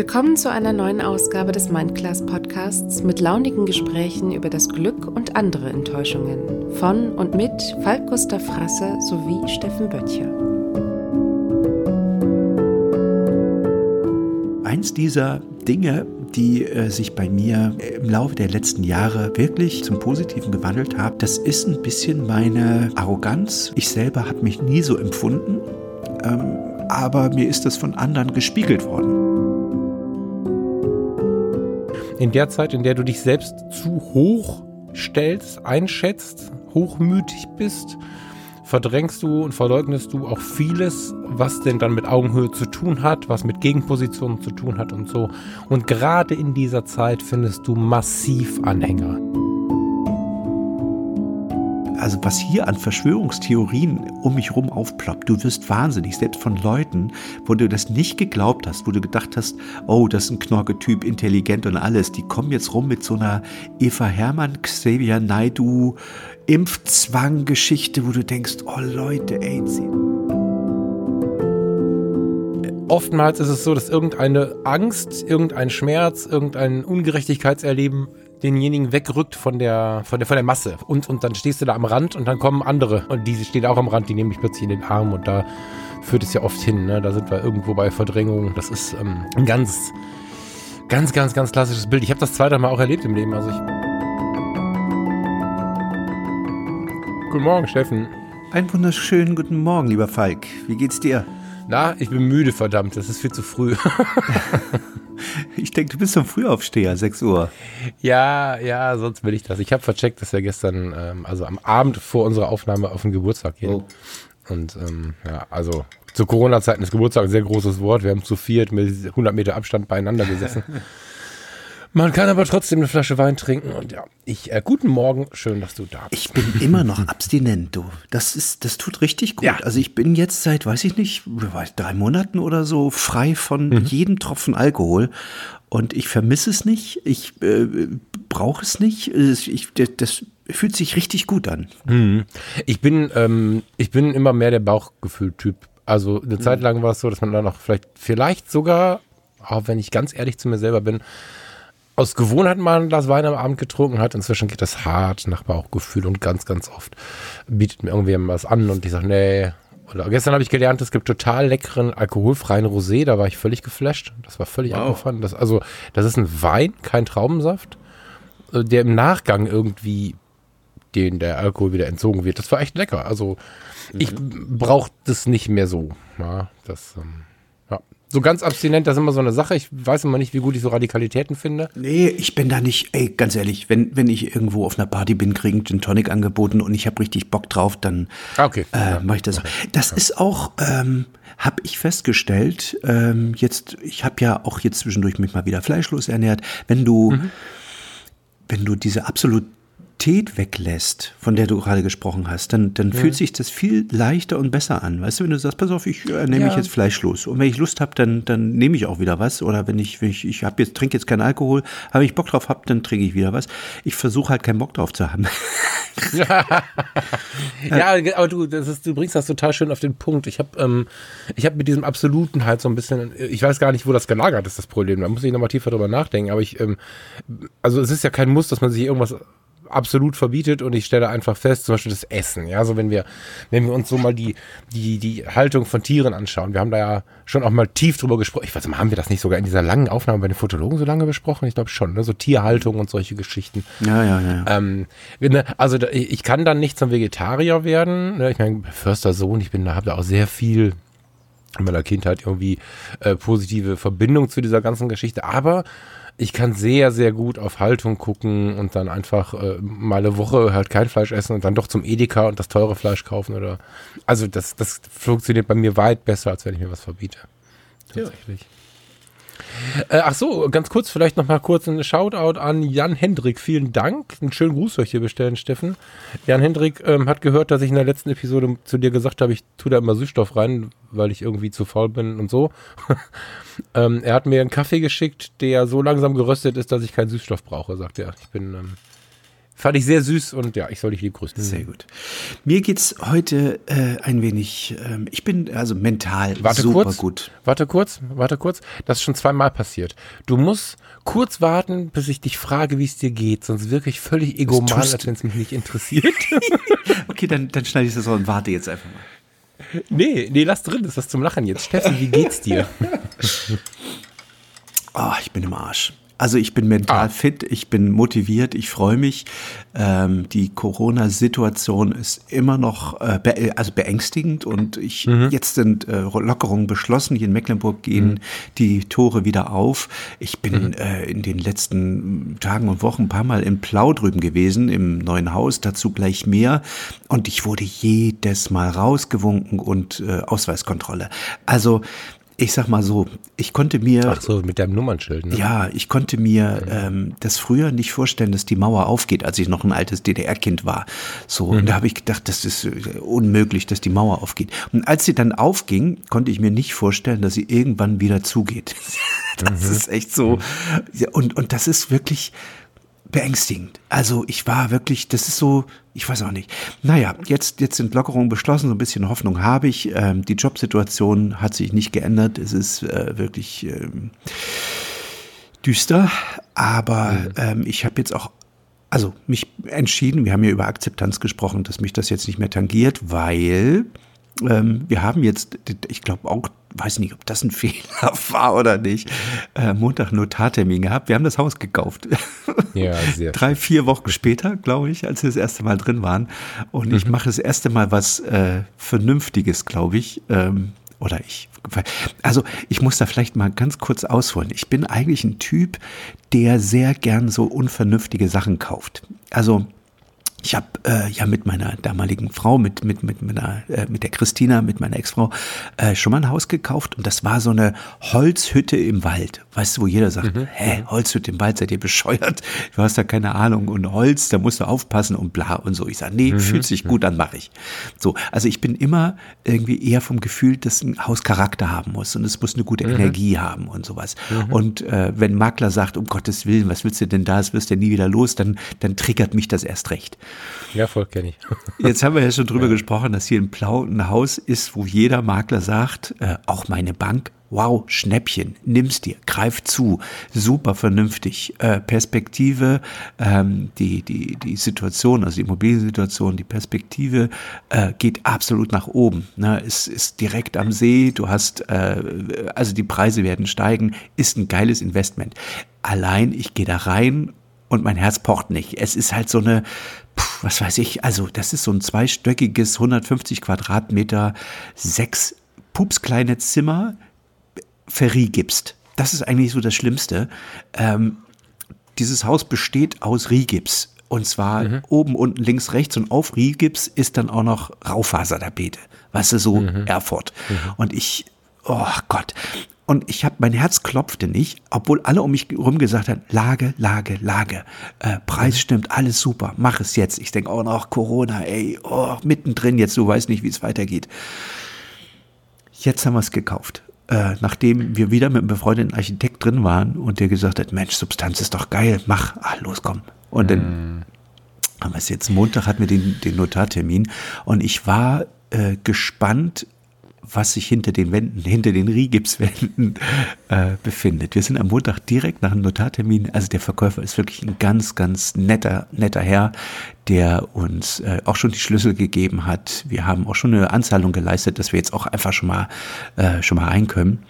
Willkommen zu einer neuen Ausgabe des Mindclass Podcasts mit launigen Gesprächen über das Glück und andere Enttäuschungen von und mit Falk Gustav Frasse sowie Steffen Böttcher. Eins dieser Dinge, die äh, sich bei mir im Laufe der letzten Jahre wirklich zum Positiven gewandelt haben, das ist ein bisschen meine Arroganz. Ich selber habe mich nie so empfunden, ähm, aber mir ist das von anderen gespiegelt worden in der Zeit, in der du dich selbst zu hoch stellst, einschätzt, hochmütig bist, verdrängst du und verleugnest du auch vieles, was denn dann mit Augenhöhe zu tun hat, was mit Gegenpositionen zu tun hat und so. Und gerade in dieser Zeit findest du massiv Anhänger also was hier an Verschwörungstheorien um mich rum aufploppt, du wirst wahnsinnig, selbst von Leuten, wo du das nicht geglaubt hast, wo du gedacht hast, oh, das ist ein Knorke-Typ, intelligent und alles, die kommen jetzt rum mit so einer Eva Hermann, Xavier Naidu, Impfzwang-Geschichte, wo du denkst, oh Leute, ey, Oftmals ist es so, dass irgendeine Angst, irgendein Schmerz, irgendein Ungerechtigkeitserleben denjenigen wegrückt von der, von der, von der Masse. Und, und dann stehst du da am Rand und dann kommen andere. Und die stehen auch am Rand, die nehmen mich plötzlich in den Arm und da führt es ja oft hin. Ne? Da sind wir irgendwo bei Verdrängung. Das ist ähm, ein ganz, ganz, ganz, ganz klassisches Bild. Ich habe das zweite Mal auch erlebt im Leben. Also ich. Guten Morgen, Steffen. Einen wunderschönen guten Morgen, lieber Falk. Wie geht's dir? Na, ich bin müde, verdammt. Das ist viel zu früh. Ich denke, du bist so ein Frühaufsteher, 6 Uhr. Ja, ja, sonst will ich das. Ich habe vercheckt, dass wir gestern, ähm, also am Abend vor unserer Aufnahme auf den Geburtstag gehen. Oh. Und ähm, ja, also zu Corona-Zeiten ist Geburtstag ein sehr großes Wort. Wir haben zu viert mit 100 Meter Abstand beieinander gesessen. Man kann aber trotzdem eine Flasche Wein trinken und ja, ich, äh, guten Morgen, schön, dass du da bist. Ich bin immer noch abstinent, du. Das ist, das tut richtig gut. Ja. Also ich bin jetzt seit, weiß ich nicht, drei Monaten oder so frei von mhm. jedem Tropfen Alkohol und ich vermisse es nicht, ich äh, brauche es nicht. Ich, das fühlt sich richtig gut an. Mhm. Ich bin, ähm, ich bin immer mehr der Bauchgefühl-Typ. Also eine mhm. Zeit lang war es so, dass man dann auch vielleicht, vielleicht sogar, auch wenn ich ganz ehrlich zu mir selber bin, aus Gewohnheit mal ein Glas Wein am Abend getrunken hat. Inzwischen geht das hart nach Bauchgefühl und ganz, ganz oft bietet mir irgendwer was an und ich sage, nee. Oder gestern habe ich gelernt, es gibt total leckeren alkoholfreien Rosé, da war ich völlig geflasht. Das war völlig wow. abgefahren. Das, also, das ist ein Wein, kein Traubensaft, äh, der im Nachgang irgendwie den der Alkohol wieder entzogen wird. Das war echt lecker. Also, mhm. ich brauche das nicht mehr so. Ja, das, ähm, so ganz abstinent, das ist immer so eine Sache. Ich weiß immer nicht, wie gut ich so Radikalitäten finde. Nee, ich bin da nicht, ey, ganz ehrlich, wenn, wenn ich irgendwo auf einer Party bin, kriege ich einen Tonic angeboten und ich habe richtig Bock drauf, dann ah, okay. äh, mache ich das. Okay. Das ja. ist auch, ähm, habe ich festgestellt, ähm, jetzt, ich habe ja auch jetzt zwischendurch mich mal wieder fleischlos ernährt, wenn du, mhm. wenn du diese absolut Intensität weglässt, von der du gerade gesprochen hast, dann, dann ja. fühlt sich das viel leichter und besser an. Weißt du, wenn du sagst, pass auf, ich äh, nehme ja. mich jetzt fleischlos. Und wenn ich Lust habe, dann, dann nehme ich auch wieder was. Oder wenn ich, wenn ich, ich habe jetzt, trinke jetzt keinen Alkohol, aber ich Bock drauf habe, dann trinke ich wieder was. Ich versuche halt keinen Bock drauf zu haben. ja, aber du, das ist, du bringst das total schön auf den Punkt. Ich habe ähm, ich hab mit diesem Absoluten halt so ein bisschen, ich weiß gar nicht, wo das gelagert ist, das Problem. Da muss ich nochmal tiefer drüber nachdenken. Aber ich, ähm, also es ist ja kein Muss, dass man sich irgendwas absolut verbietet und ich stelle einfach fest, zum Beispiel das Essen. Ja, so wenn wir, wenn wir uns so mal die, die, die Haltung von Tieren anschauen. Wir haben da ja schon auch mal tief drüber gesprochen. Ich weiß nicht, haben wir das nicht sogar in dieser langen Aufnahme bei den Fotologen so lange besprochen? Ich glaube schon, ne? so Tierhaltung und solche Geschichten. Ja, ja, ja. Ähm, ne, also ich kann dann nicht zum Vegetarier werden. Ne? Ich meine, Förster Sohn, ich bin da, habe da auch sehr viel in meiner Kindheit irgendwie äh, positive Verbindung zu dieser ganzen Geschichte. Aber ich kann sehr, sehr gut auf Haltung gucken und dann einfach äh, mal eine Woche halt kein Fleisch essen und dann doch zum Edeka und das teure Fleisch kaufen oder. Also das, das funktioniert bei mir weit besser, als wenn ich mir was verbiete. Tatsächlich. Ja. Äh, ach so, ganz kurz, vielleicht noch mal kurz ein Shoutout an Jan Hendrik. Vielen Dank. Einen schönen Gruß ich hier bestellen, Steffen. Jan Hendrik ähm, hat gehört, dass ich in der letzten Episode zu dir gesagt habe, ich tue da immer Süßstoff rein, weil ich irgendwie zu faul bin und so. ähm, er hat mir einen Kaffee geschickt, der so langsam geröstet ist, dass ich keinen Süßstoff brauche, sagt er. Ich bin ähm, Fand ich sehr süß und ja, ich soll dich lieb grüßen. Sehr gut. Mir geht's heute äh, ein wenig, ähm, ich bin also mental Warte super kurz, gut. Warte kurz, warte kurz. Das ist schon zweimal passiert. Du musst kurz warten, bis ich dich frage, wie es dir geht. Sonst wirklich völlig egoman, tust als wenn es mich nicht interessiert. Okay, dann, dann schneide ich das so und warte jetzt einfach mal. nee, nee, lass drin. Das ist was zum Lachen jetzt. Steffen, wie geht's dir? Oh, ich bin im Arsch. Also ich bin mental Ah. fit, ich bin motiviert, ich freue mich. Ähm, die Corona-Situation ist immer noch äh, be also beängstigend und ich jetzt sind äh, Lockerungen beschlossen. Hier in Mecklenburg gehen die Tore wieder auf. Ich bin äh, in den letzten Tagen und Wochen ein paar Mal in Plau drüben gewesen, im neuen Haus, dazu gleich mehr. Und ich wurde jedes Mal rausgewunken und äh, Ausweiskontrolle. Also ich sag mal so, ich konnte mir Ach so, mit deinem Nummernschild. Ne? ja, ich konnte mir ähm, das früher nicht vorstellen, dass die Mauer aufgeht, als ich noch ein altes DDR-Kind war. So, und da habe ich gedacht, das ist äh, unmöglich, dass die Mauer aufgeht. Und als sie dann aufging, konnte ich mir nicht vorstellen, dass sie irgendwann wieder zugeht. das ist echt so. Ja, Und, und das ist wirklich beängstigend. Also ich war wirklich, das ist so, ich weiß auch nicht. Naja, jetzt, jetzt sind Lockerungen beschlossen, so ein bisschen Hoffnung habe ich. Ähm, die Jobsituation hat sich nicht geändert. Es ist äh, wirklich ähm, düster, aber ähm, ich habe jetzt auch also mich entschieden, wir haben ja über Akzeptanz gesprochen, dass mich das jetzt nicht mehr tangiert, weil ähm, wir haben jetzt, ich glaube auch, weiß nicht, ob das ein Fehler war oder nicht, äh, Montag Notartermin gehabt. Wir haben das Haus gekauft. Ja, sehr. Drei, vier Wochen später, glaube ich, als wir das erste Mal drin waren. Und ich mache das erste Mal was äh, Vernünftiges, glaube ich. Ähm, oder ich. Also ich muss da vielleicht mal ganz kurz ausholen. Ich bin eigentlich ein Typ, der sehr gern so unvernünftige Sachen kauft. Also ich habe äh, ja mit meiner damaligen Frau, mit mit mit meiner, äh, mit der Christina, mit meiner Ex-Frau äh, schon mal ein Haus gekauft und das war so eine Holzhütte im Wald. Weißt du, wo jeder sagt, hä, Holzhütte im Wald, seid ihr bescheuert? Du hast da keine Ahnung und Holz, da musst du aufpassen und bla und so. Ich sage, nee, fühlt sich gut an, mache ich. So, also ich bin immer irgendwie eher vom Gefühl, dass ein Haus Charakter haben muss und es muss eine gute Energie haben und sowas. Und äh, wenn Makler sagt, um Gottes Willen, was willst du denn da, das wirst du ja nie wieder los, dann dann triggert mich das erst recht. Ja, voll kenne ich. Jetzt haben wir ja schon drüber gesprochen, dass hier in Plau ein Haus ist, wo jeder Makler sagt, äh, auch meine Bank, wow, Schnäppchen, nimm's dir, greif zu, super vernünftig, äh, Perspektive, ähm, die, die, die Situation, also die Immobiliensituation, die Perspektive äh, geht absolut nach oben. Ne? Es ist direkt am See, du hast, äh, also die Preise werden steigen, ist ein geiles Investment. Allein, ich gehe da rein und mein Herz pocht nicht. Es ist halt so eine, was weiß ich, also das ist so ein zweistöckiges, 150 Quadratmeter, sechs pupskleine Zimmer, verriegipst. Das ist eigentlich so das Schlimmste. Ähm, dieses Haus besteht aus Rigips. Und zwar oben, unten, links, rechts und auf Rigips ist dann auch noch Raufasertapete. Weißt du, so Erfurt. Und ich, oh Gott. Und ich habe, mein Herz klopfte nicht, obwohl alle um mich herum gesagt haben, Lage, Lage, Lage. Äh, Preis stimmt, alles super, mach es jetzt. Ich denke, oh noch Corona, ey, oh, mittendrin jetzt, du weißt nicht, wie es weitergeht. Jetzt haben wir es gekauft. Äh, nachdem wir wieder mit einem befreundeten Architekt drin waren und der gesagt hat, Mensch, Substanz ist doch geil, mach, ah, los, komm. Und dann haben wir es jetzt Montag, hatten wir den, den Notartermin und ich war äh, gespannt, was sich hinter den Wänden, hinter den Rigipswänden äh, befindet. Wir sind am Montag direkt nach dem Notartermin. Also der Verkäufer ist wirklich ein ganz, ganz netter, netter Herr, der uns äh, auch schon die Schlüssel gegeben hat. Wir haben auch schon eine Anzahlung geleistet, dass wir jetzt auch einfach schon mal, äh, schon mal rein können.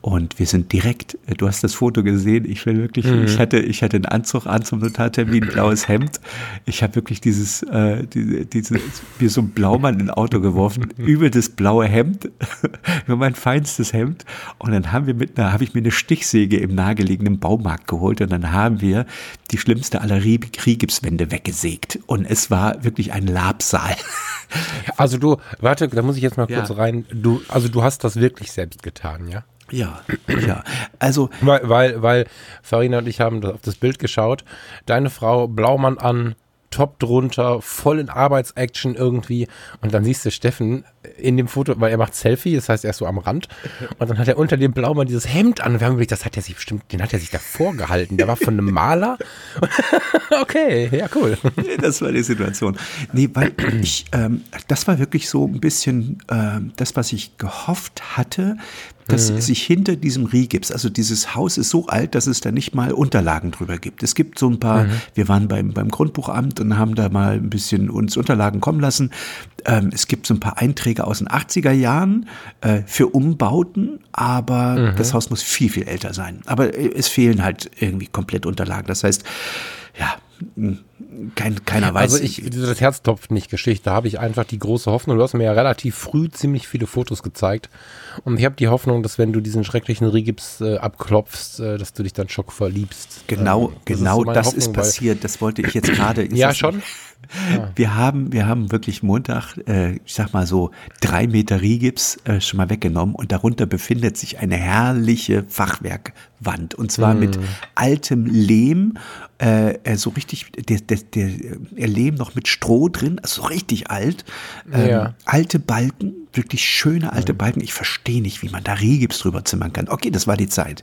Und wir sind direkt, äh, du hast das Foto gesehen, ich will wirklich, ich hatte, ich hatte einen Anzug an zum Notartermin, ein blaues Hemd. Ich habe wirklich dieses, äh, diese, diese, mir so ein Blaumann in ein Auto geworfen, über das blaue Hemd, über mein feinstes Hemd. Und dann haben wir mit einer, habe ich mir eine Stichsäge im nahegelegenen Baumarkt geholt und dann haben wir die schlimmste aller Rigipswände weggesägt. Und es war wirklich ein Labsaal. Also du, warte, da muss ich jetzt mal Ja. kurz rein. Du, also du hast das wirklich selbst getan, ja? Ja, ja. Also, Weil, weil, weil Farina und ich haben auf das Bild geschaut. Deine Frau Blaumann an, Top drunter, voll in Arbeitsaction irgendwie. Und dann siehst du Steffen in dem Foto, weil er macht Selfie, das heißt, er ist so am Rand. Und dann hat er unter dem Blaumann dieses Hemd an. Und wir haben überlegt, das hat er sich bestimmt, den hat er sich davor gehalten. Der war von einem Maler. okay, ja, cool. Das war die Situation. Nee, weil ich, ähm, das war wirklich so ein bisschen äh, das, was ich gehofft hatte, dass mhm. sich hinter diesem Rigips, also dieses Haus ist so alt, dass es da nicht mal Unterlagen drüber gibt. Es gibt so ein paar, mhm. wir waren beim, beim Grundbuchamt und haben da mal ein bisschen uns Unterlagen kommen lassen. Ähm, es gibt so ein paar Einträge aus den 80er Jahren äh, für Umbauten, aber mhm. das Haus muss viel, viel älter sein. Aber äh, es fehlen halt irgendwie komplett Unterlagen. Das heißt, ja, kein, keiner weiß. Also ich, das Herz topft nicht Geschichte, da habe ich einfach die große Hoffnung. Du hast mir ja relativ früh ziemlich viele Fotos gezeigt. Und ich habe die Hoffnung, dass wenn du diesen schrecklichen Rigips äh, abklopfst, äh, dass du dich dann schock verliebst. Genau, ähm, das genau ist so das Hoffnung, ist passiert. Das wollte ich jetzt gerade. ja, schon. Wir haben, wir haben wirklich Montag, äh, ich sag mal so, drei Meter Rigips äh, schon mal weggenommen und darunter befindet sich eine herrliche Fachwerkwand und zwar mm. mit altem Lehm, äh, äh, so richtig, der, der, der, der Lehm noch mit Stroh drin, also richtig alt, ähm, ja. alte Balken, wirklich schöne alte mhm. Balken. Ich verstehe nicht, wie man da Rigips drüber zimmern kann. Okay, das war die Zeit.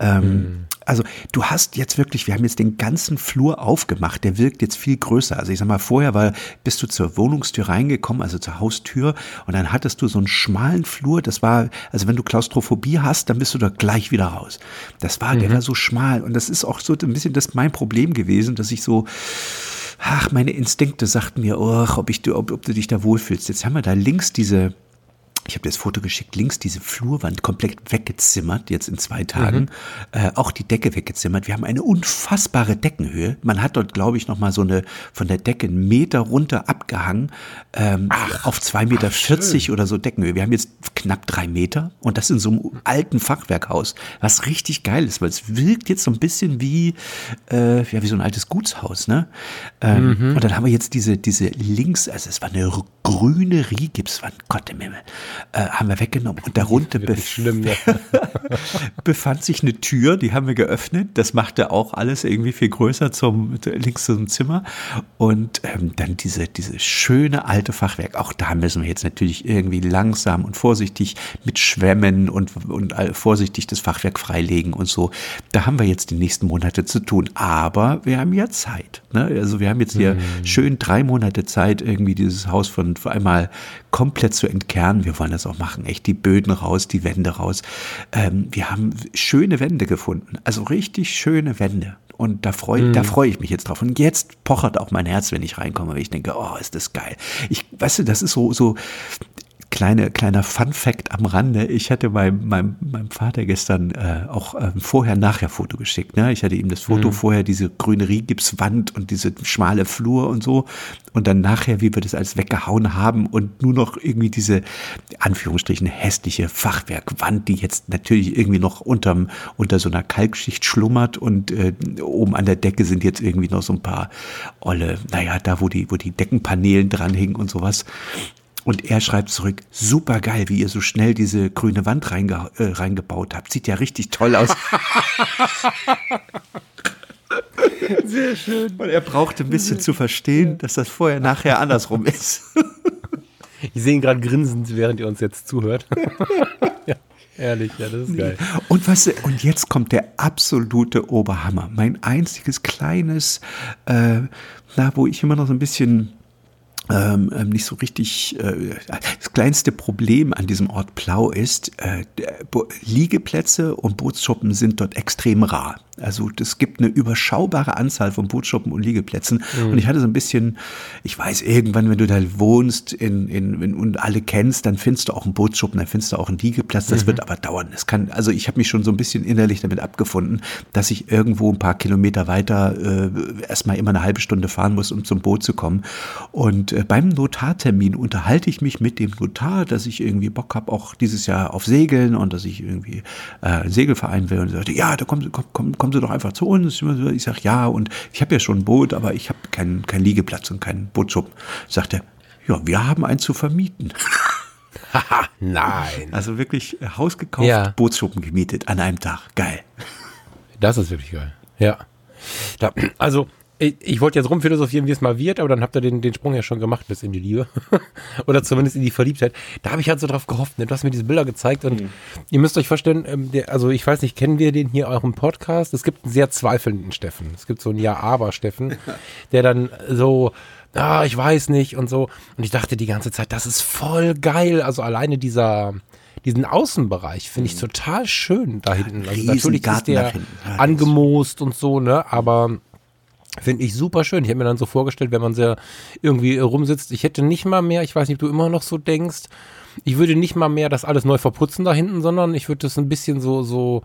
Ähm, mhm. Also du hast jetzt wirklich, wir haben jetzt den ganzen Flur aufgemacht, der wirkt jetzt viel größer. Also ich sag mal, vorher war, bist du zur Wohnungstür reingekommen, also zur Haustür, und dann hattest du so einen schmalen Flur, das war, also wenn du Klaustrophobie hast, dann bist du da gleich wieder raus. Das war, mhm. der war so schmal. Und das ist auch so ein bisschen das mein Problem gewesen, dass ich so, ach, meine Instinkte sagten mir, oh, ob, ich, ob, ob du dich da wohlfühlst. Jetzt haben wir da links diese, ich habe dir das Foto geschickt, links diese Flurwand komplett weggezimmert, jetzt in zwei Tagen. Mhm. Äh, auch die Decke weggezimmert. Wir haben eine unfassbare Deckenhöhe. Man hat dort, glaube ich, nochmal so eine von der Decke einen Meter runter abgehangen, ähm, ach, auf zwei Meter ach, vierzig oder so Deckenhöhe. Wir haben jetzt knapp drei Meter und das in so einem alten Fachwerkhaus, was richtig geil ist, weil es wirkt jetzt so ein bisschen wie, äh, ja, wie so ein altes Gutshaus, ne? Ähm, mhm. Und dann haben wir jetzt diese, diese links, also es war eine grüne Riehgipswand, Gott im Himmel äh, haben wir weggenommen. Und darunter bef schlimm, ja. befand sich eine Tür, die haben wir geöffnet. Das machte auch alles irgendwie viel größer zum links zum Zimmer. Und ähm, dann diese, diese schöne alte Fachwerk. Auch da müssen wir jetzt natürlich irgendwie langsam und vorsichtig mit Schwämmen und, und vorsichtig das Fachwerk freilegen und so. Da haben wir jetzt die nächsten Monate zu tun. Aber wir haben ja Zeit. Ne? Also wir haben jetzt hier hm. schön drei Monate Zeit, irgendwie dieses Haus von einmal komplett zu entkernen. Wir wollen das auch machen. Echt die Böden raus, die Wände raus. Ähm, wir haben schöne Wände gefunden. Also richtig schöne Wände. Und da freue da freu ich mich jetzt drauf. Und jetzt pochert auch mein Herz, wenn ich reinkomme, weil ich denke, oh, ist das geil. Ich, weißt du, das ist so, so, kleine, kleiner Fun Fact am Rande. Ich hatte meinem, meinem, meinem Vater gestern äh, auch ähm, vorher-nachher-Foto geschickt. Ne? Ich hatte ihm das Foto mhm. vorher, diese grüne Rigipswand und diese schmale Flur und so. Und dann nachher, wie wir das alles weggehauen haben und nur noch irgendwie diese, Anführungsstrichen, hässliche Fachwerkwand, die jetzt natürlich irgendwie noch unterm, unter so einer Kalkschicht schlummert und äh, oben an der Decke sind jetzt irgendwie noch so ein paar olle, naja, da wo die, wo die Deckenpaneelen dranhingen und sowas. Und er schreibt zurück, super geil, wie ihr so schnell diese grüne Wand reinge äh, reingebaut habt. Sieht ja richtig toll aus. Sehr schön. Und er brauchte ein bisschen zu verstehen, dass das vorher nachher andersrum ist. ich sehe ihn gerade grinsend, während ihr uns jetzt zuhört. ja, ehrlich, ja, das ist geil. Und weißt du, und jetzt kommt der absolute Oberhammer. Mein einziges kleines, äh, na, wo ich immer noch so ein bisschen ähm, ähm, nicht so richtig. Äh, das kleinste Problem an diesem Ort Plau ist, äh, Liegeplätze und Bootsschuppen sind dort extrem rar. Also es gibt eine überschaubare Anzahl von Bootsschuppen und Liegeplätzen. Mhm. Und ich hatte so ein bisschen, ich weiß, irgendwann, wenn du da wohnst in, in, in, und alle kennst, dann findest du auch einen Bootsschuppen, dann findest du auch einen Liegeplatz. Das mhm. wird aber dauern. Es kann, also ich habe mich schon so ein bisschen innerlich damit abgefunden, dass ich irgendwo ein paar Kilometer weiter äh, erstmal immer eine halbe Stunde fahren muss, um zum Boot zu kommen. Und äh, beim Notartermin unterhalte ich mich mit dem Notar, dass ich irgendwie Bock habe, auch dieses Jahr auf Segeln und dass ich irgendwie äh, einen Segelverein will. Und er sagte, ja, da kommt, kommt kommen Sie doch einfach zu uns. Ich sage, ja, und ich habe ja schon ein Boot, aber ich habe keinen kein Liegeplatz und keinen Bootschuppen. Sagt er, ja, wir haben einen zu vermieten. Nein. Also wirklich äh, Haus gekauft, ja. Bootsschuppen gemietet an einem Tag. Geil. Das ist wirklich geil. Ja. Da, also ich, ich wollte jetzt rumphilosophieren, wie es mal wird, aber dann habt ihr den, den Sprung ja schon gemacht bis in die Liebe. Oder zumindest in die Verliebtheit. Da habe ich halt so drauf gehofft. Ne? Du hast mir diese Bilder gezeigt und mhm. ihr müsst euch vorstellen, ähm, der, also ich weiß nicht, kennen wir den hier auch im Podcast? Es gibt einen sehr zweifelnden Steffen. Es gibt so einen Ja-Aber-Steffen, der dann so, ah, ich weiß nicht und so. Und ich dachte die ganze Zeit, das ist voll geil. Also alleine dieser, diesen Außenbereich finde ich mhm. total schön da hinten. Also natürlich ist der angemoost und so, ne? Aber Finde ich super schön. Ich habe mir dann so vorgestellt, wenn man sehr irgendwie rumsitzt, ich hätte nicht mal mehr, ich weiß nicht, ob du immer noch so denkst, ich würde nicht mal mehr das alles neu verputzen da hinten, sondern ich würde das ein bisschen so, so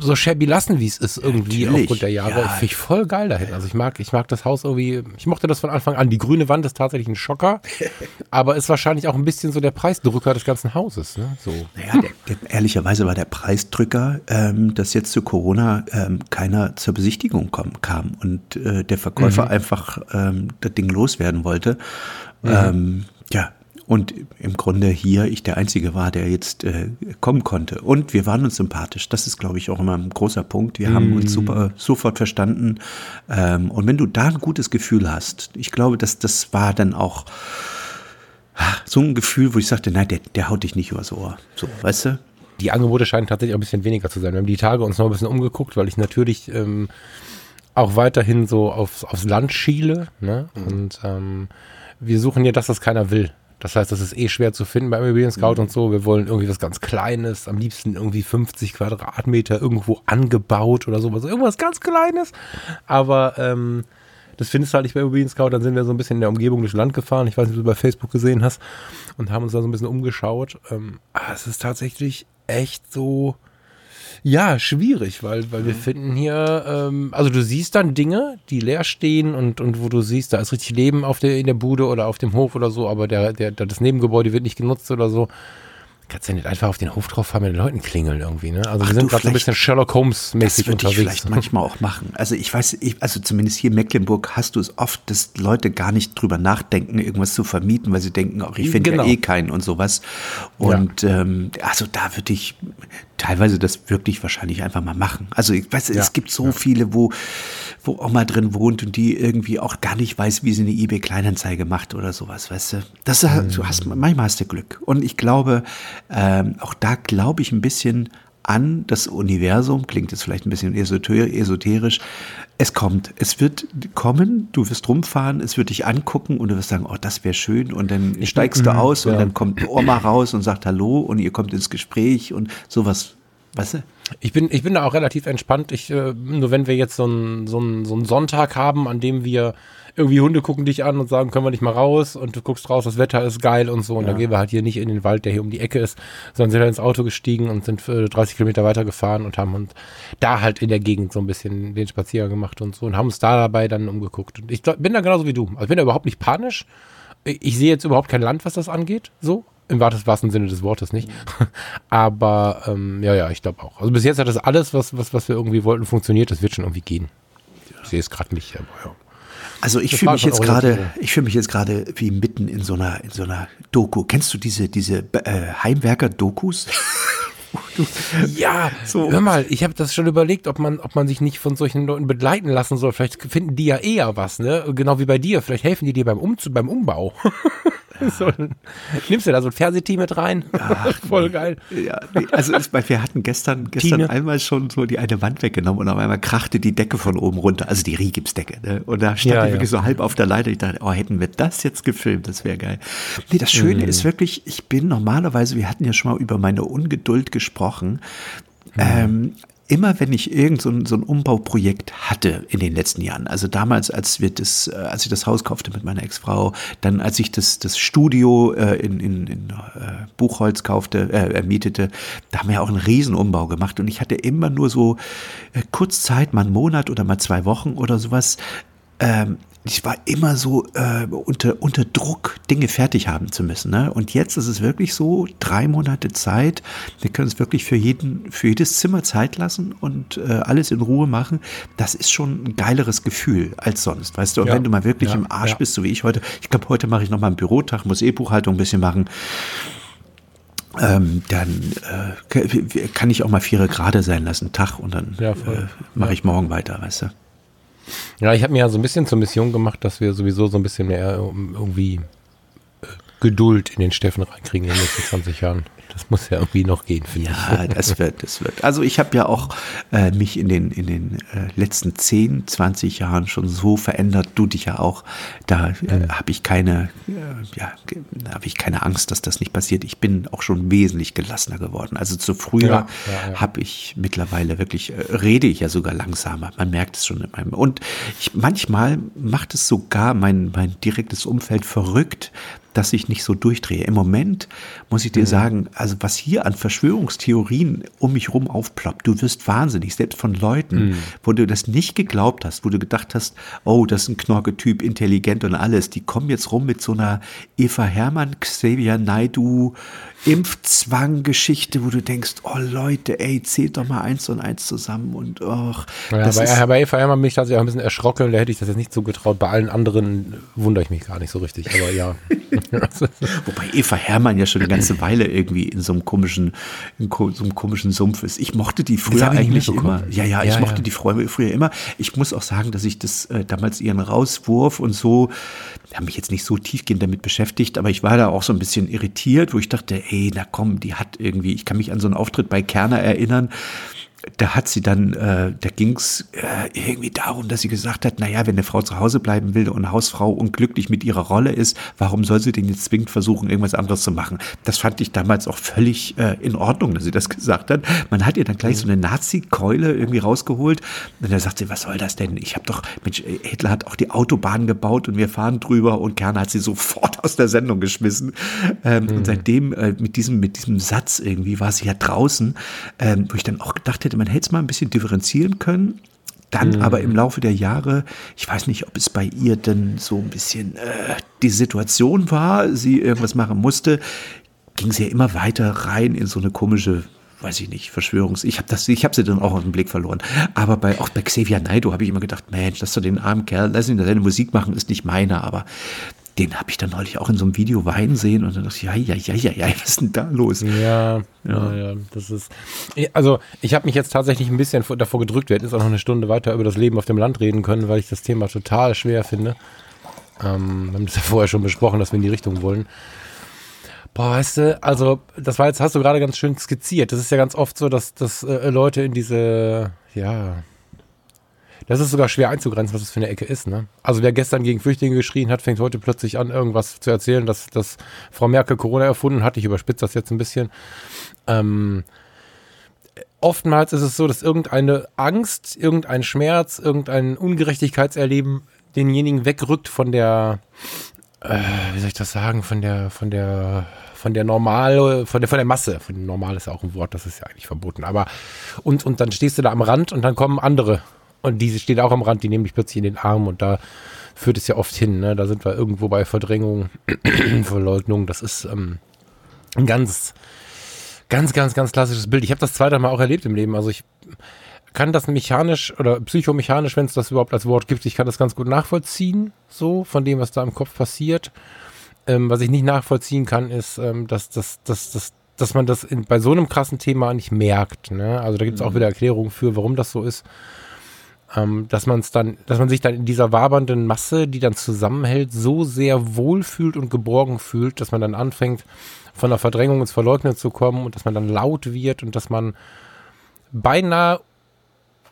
so shabby lassen, wie es ist, irgendwie ja, aufgrund der Jahre. Ja. Finde ich voll geil dahin. Also ich mag, ich mag das Haus irgendwie, ich mochte das von Anfang an. Die grüne Wand ist tatsächlich ein Schocker, aber ist wahrscheinlich auch ein bisschen so der Preisdrücker des ganzen Hauses. Ne? So. Naja, der, der, ehrlicherweise war der Preisdrücker, ähm, dass jetzt zu Corona ähm, keiner zur Besichtigung kommen, kam und äh, der Verkäufer mhm. einfach ähm, das Ding loswerden wollte. Mhm. Ähm, ja, und im Grunde hier ich der Einzige war, der jetzt äh, kommen konnte. Und wir waren uns sympathisch. Das ist, glaube ich, auch immer ein großer Punkt. Wir mm. haben uns mhm. super sofort verstanden. Ähm, und wenn du da ein gutes Gefühl hast, ich glaube, dass das war dann auch so ein Gefühl, wo ich sagte, nein, der, der haut dich nicht übers Ohr. So, weißt du? Die Angebote scheinen tatsächlich auch ein bisschen weniger zu sein. Wir haben die Tage uns noch ein bisschen umgeguckt, weil ich natürlich ähm, auch weiterhin so aufs, aufs Land schiele. Ne? Mhm. Und ähm, wir suchen ja das, was keiner will. Das heißt, das ist eh schwer zu finden beim Immobilien Scout mhm. und so. Wir wollen irgendwie was ganz Kleines, am liebsten irgendwie 50 Quadratmeter irgendwo angebaut oder sowas. Irgendwas ganz Kleines. Aber ähm, das findest du halt nicht bei Immobilien Scout. Dann sind wir so ein bisschen in der Umgebung durch Land gefahren. Ich weiß nicht, ob du bei Facebook gesehen hast. Und haben uns da so ein bisschen umgeschaut. Ähm, ah, es ist tatsächlich echt so ja, schwierig, weil, weil wir mhm. finden hier, ähm, also du siehst dann Dinge, die leer stehen und, und wo du siehst, da ist richtig Leben auf der, in der Bude oder auf dem Hof oder so, aber der, der, das Nebengebäude wird nicht genutzt oder so kannst du ja nicht einfach auf den Hof drauf fahren mit den Leuten klingeln irgendwie, ne? Also Ach, wir sind gerade so ein bisschen Sherlock Holmes-mäßig unterwegs. Das würde ich vielleicht manchmal auch machen. Also ich weiß, ich, also zumindest hier in Mecklenburg hast du es oft, dass Leute gar nicht drüber nachdenken, irgendwas zu vermieten, weil sie denken, auch ich finde genau. ja eh keinen und sowas. Und ja. ähm, also da würde ich teilweise das wirklich wahrscheinlich einfach mal machen. Also ich weiß, ja. es gibt so ja. viele, wo, wo Oma drin wohnt und die irgendwie auch gar nicht weiß, wie sie eine eBay-Kleinanzeige macht oder sowas, weißt du. Das, mhm. du hast, manchmal hast du Glück. Und ich glaube, ähm, auch da glaube ich ein bisschen an das Universum, klingt jetzt vielleicht ein bisschen esoterisch, es kommt, es wird kommen, du wirst rumfahren, es wird dich angucken und du wirst sagen, oh, das wäre schön und dann steigst du mhm, aus ja. und dann kommt Oma raus und sagt Hallo und ihr kommt ins Gespräch und sowas, weißt du? Ich bin, ich bin da auch relativ entspannt. Ich, äh, nur wenn wir jetzt so einen so so einen Sonntag haben, an dem wir irgendwie Hunde gucken dich an und sagen, können wir nicht mal raus und du guckst raus, das Wetter ist geil und so und ja. dann gehen wir halt hier nicht in den Wald, der hier um die Ecke ist, sondern sind halt ins Auto gestiegen und sind 30 Kilometer weiter gefahren und haben uns da halt in der Gegend so ein bisschen den Spaziergang gemacht und so und haben uns da dabei dann umgeguckt. Und ich bin da genauso wie du. Also ich bin da überhaupt nicht panisch. Ich sehe jetzt überhaupt kein Land, was das angeht, so. Im wahrsten Sinne des Wortes nicht. Aber ähm, ja, ja, ich glaube auch. Also bis jetzt hat das alles, was, was, was wir irgendwie wollten, funktioniert. Das wird schon irgendwie gehen. Ich sehe es gerade nicht, aber ja. Also ich fühle mich jetzt gerade, ich fühle mich jetzt gerade wie mitten in so einer in so einer Doku. Kennst du diese diese äh, Heimwerker-Dokus? ja, so. hör mal, ich habe das schon überlegt, ob man, ob man sich nicht von solchen Leuten begleiten lassen soll. Vielleicht finden die ja eher was, ne? Genau wie bei dir. Vielleicht helfen die dir beim, um beim Umbau. So, nimmst du da so ein Fernsehteam mit rein? Ach, Voll geil. Ja, nee, also ist, wir hatten gestern, gestern einmal schon so die eine Wand weggenommen und auf einmal krachte die Decke von oben runter, also die Rigipsdecke. Ne? Und da stand ja, ich wirklich ja. so halb auf der Leiter. Ich dachte, oh, hätten wir das jetzt gefilmt, das wäre geil. Nee, das Schöne mhm. ist wirklich, ich bin normalerweise, wir hatten ja schon mal über meine Ungeduld gesprochen. Mhm. Ähm, immer wenn ich irgend so ein, so ein Umbauprojekt hatte in den letzten Jahren, also damals, als wir das, äh, als ich das Haus kaufte mit meiner Ex-Frau, dann als ich das, das Studio äh, in, in, in äh, Buchholz kaufte, äh, mietete, da haben wir auch einen Riesenumbau gemacht. Und ich hatte immer nur so äh, kurz Zeit, mal einen Monat oder mal zwei Wochen oder sowas, ähm, ich war immer so äh, unter, unter Druck, Dinge fertig haben zu müssen. Ne? Und jetzt ist es wirklich so, drei Monate Zeit. Wir können es wirklich für, jeden, für jedes Zimmer Zeit lassen und äh, alles in Ruhe machen. Das ist schon ein geileres Gefühl als sonst. Weißt du, und ja. wenn du mal wirklich ja, im Arsch ja. bist, so wie ich heute, ich glaube, heute mache ich noch mal einen Bürotag, muss eh Buchhaltung ein bisschen machen. Ähm, dann äh, kann ich auch mal vier Grade sein lassen, Tag, und dann äh, mache ich morgen weiter, weißt du. Ja, ich habe mir ja so ein bisschen zur Mission gemacht, dass wir sowieso so ein bisschen mehr irgendwie äh, Geduld in den Steffen reinkriegen in den nächsten 20 Jahren. Das muss ja irgendwie noch gehen, finde ja, ich. Ja, das wird, das wird. Also ich habe ja auch äh, mich in den, in den äh, letzten 10, 20 Jahren schon so verändert, du dich ja auch. Da äh, mhm. habe ich keine, äh, ja, habe ich keine Angst, dass das nicht passiert. Ich bin auch schon wesentlich gelassener geworden. Also zu früher ja, ja, habe ich mittlerweile wirklich, äh, rede ich ja sogar langsamer. Man merkt es schon in meinem. Und ich, manchmal macht es sogar mein, mein direktes Umfeld verrückt, dass ich nicht so durchdrehe. Im Moment muss ich dir mhm. sagen, also was hier an Verschwörungstheorien um mich rum aufploppt, du wirst wahnsinnig, selbst von Leuten, mhm. wo du das nicht geglaubt hast, wo du gedacht hast, oh, das ist ein Knorke-Typ, intelligent und alles, die kommen jetzt rum mit so einer Eva Hermann, Xavier Naidu, Impfzwang-Geschichte, wo du denkst, oh Leute, ey, zählt doch mal eins und eins zusammen und och. Ja, das bei, ist, bei Eva Hermann bin ich tatsächlich auch ein bisschen erschrocken, da hätte ich das jetzt nicht so getraut. Bei allen anderen wundere ich mich gar nicht so richtig, aber ja. Wobei Eva Hermann ja schon eine ganze Weile irgendwie in so einem komischen, in so einem komischen Sumpf ist. Ich mochte die früher eigentlich immer. Ja, ja, ich ja, mochte ja. die früher, früher immer. Ich muss auch sagen, dass ich das äh, damals ihren Rauswurf und so, habe mich jetzt nicht so tiefgehend damit beschäftigt, aber ich war da auch so ein bisschen irritiert, wo ich dachte, ey, na komm, die hat irgendwie, ich kann mich an so einen Auftritt bei Kerner erinnern, da hat sie dann, äh, da ging es äh, irgendwie darum, dass sie gesagt hat, naja, wenn eine Frau zu Hause bleiben will und Hausfrau unglücklich mit ihrer Rolle ist, warum soll sie denn jetzt zwingend versuchen, irgendwas anderes zu machen? Das fand ich damals auch völlig äh, in Ordnung, dass sie das gesagt hat. Man hat ihr dann gleich so eine Nazi-Keule irgendwie rausgeholt und dann sagt sie, was soll das denn? Ich habe doch, Mensch, Hitler hat auch die Autobahn gebaut und wir fahren drüber und Kerner hat sie sofort aus der Sendung geschmissen. Ähm, mhm. Und seitdem äh, mit diesem, mit diesem Satz irgendwie war sie ja draußen, ähm, wo ich dann auch gedacht hätte, man hätte es mal ein bisschen differenzieren können. Dann mhm. aber im Laufe der Jahre, ich weiß nicht, ob es bei ihr denn so ein bisschen äh, die Situation war, sie irgendwas machen musste, ging sie ja immer weiter rein in so eine komische weiß ich nicht, Verschwörungs. Ich habe das, ich habe sie dann auch aus dem Blick verloren. Aber bei auch bei Xavier Naidoo habe ich immer gedacht, Mensch, lass doch den armen Kerl, lass ihn seine Musik machen, ist nicht meiner. Aber den habe ich dann neulich auch in so einem Video weinen sehen und dann dachte ich, ja, ja, ja, ja, ja, was ist denn da los? Ja, ja, ja das ist. Also, ich habe mich jetzt tatsächlich ein bisschen davor gedrückt, wir hätten jetzt auch noch eine Stunde weiter über das Leben auf dem Land reden können, weil ich das Thema total schwer finde. Ähm, wir haben das ja vorher schon besprochen, dass wir in die Richtung wollen. Boah, weißt du, also, das war jetzt, hast du gerade ganz schön skizziert. Das ist ja ganz oft so, dass, dass äh, Leute in diese, ja, das ist sogar schwer einzugrenzen, was das für eine Ecke ist. Ne? Also wer gestern gegen Flüchtlinge geschrien hat, fängt heute plötzlich an, irgendwas zu erzählen, dass, dass Frau Merkel Corona erfunden hat. Ich überspitze das jetzt ein bisschen. Ähm, oftmals ist es so, dass irgendeine Angst, irgendein Schmerz, irgendein Ungerechtigkeitserleben denjenigen wegrückt von der, äh, wie soll ich das sagen, von der, von der, von der normale, von der, von der Masse. Von normal ist auch ein Wort, das ist ja eigentlich verboten. Aber und, und dann stehst du da am Rand und dann kommen andere und diese steht auch am Rand, die nehmen dich plötzlich in den Arm und da führt es ja oft hin. Ne? Da sind wir irgendwo bei Verdrängung, Verleugnung. Das ist ähm, ein ganz, ganz, ganz, ganz klassisches Bild. Ich habe das zweite Mal auch erlebt im Leben. Also ich kann das mechanisch oder psychomechanisch, wenn es das überhaupt als Wort gibt, ich kann das ganz gut nachvollziehen, so von dem, was da im Kopf passiert. Ähm, was ich nicht nachvollziehen kann, ist, ähm, dass, dass, dass, dass, dass man das in, bei so einem krassen Thema nicht merkt. Ne? Also da gibt es auch mhm. wieder Erklärungen für, warum das so ist ähm, dass man es dann, dass man sich dann in dieser wabernden Masse, die dann zusammenhält, so sehr wohlfühlt und geborgen fühlt, dass man dann anfängt, von der Verdrängung ins Verleugnen zu kommen und dass man dann laut wird und dass man beinahe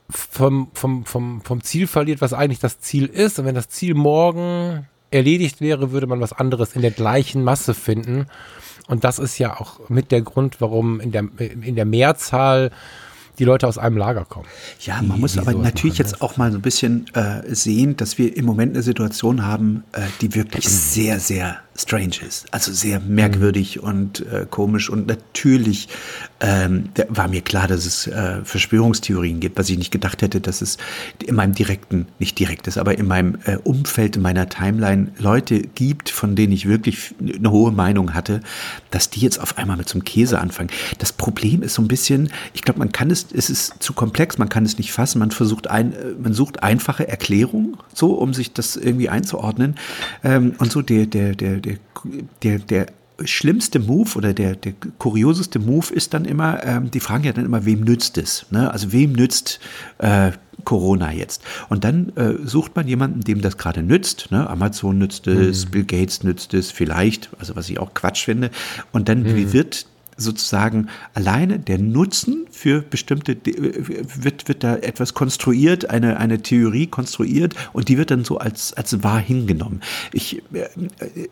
vom, vom, vom, vom Ziel verliert, was eigentlich das Ziel ist. Und wenn das Ziel morgen erledigt wäre, würde man was anderes in der gleichen Masse finden. Und das ist ja auch mit der Grund, warum in der, in der Mehrzahl die Leute aus einem Lager kommen. Ja, man die, muss aber natürlich jetzt auch mal so ein bisschen äh, sehen, dass wir im Moment eine Situation haben, äh, die wirklich sehr, sehr strange ist. Also sehr merkwürdig mhm. und äh, komisch. Und natürlich ähm, war mir klar, dass es äh, Verschwörungstheorien gibt, was ich nicht gedacht hätte, dass es in meinem direkten, nicht direktes, aber in meinem äh, Umfeld, in meiner Timeline Leute gibt, von denen ich wirklich eine hohe Meinung hatte, dass die jetzt auf einmal mit so einem Käse anfangen. Das Problem ist so ein bisschen, ich glaube, man kann es, es ist zu komplex, man kann es nicht fassen, man versucht ein, äh, man sucht einfache Erklärungen, so, um sich das irgendwie einzuordnen. Ähm, und so der, der, der, der, der, der schlimmste Move oder der, der kurioseste Move ist dann immer, ähm, die fragen ja dann immer, wem nützt es? Ne? Also wem nützt äh, Corona jetzt? Und dann äh, sucht man jemanden, dem das gerade nützt. Ne? Amazon nützt es, mhm. Bill Gates nützt es, vielleicht, also was ich auch Quatsch finde. Und dann mhm. wird sozusagen alleine der Nutzen für bestimmte, wird, wird da etwas konstruiert, eine, eine Theorie konstruiert und die wird dann so als, als wahr hingenommen. Ich äh,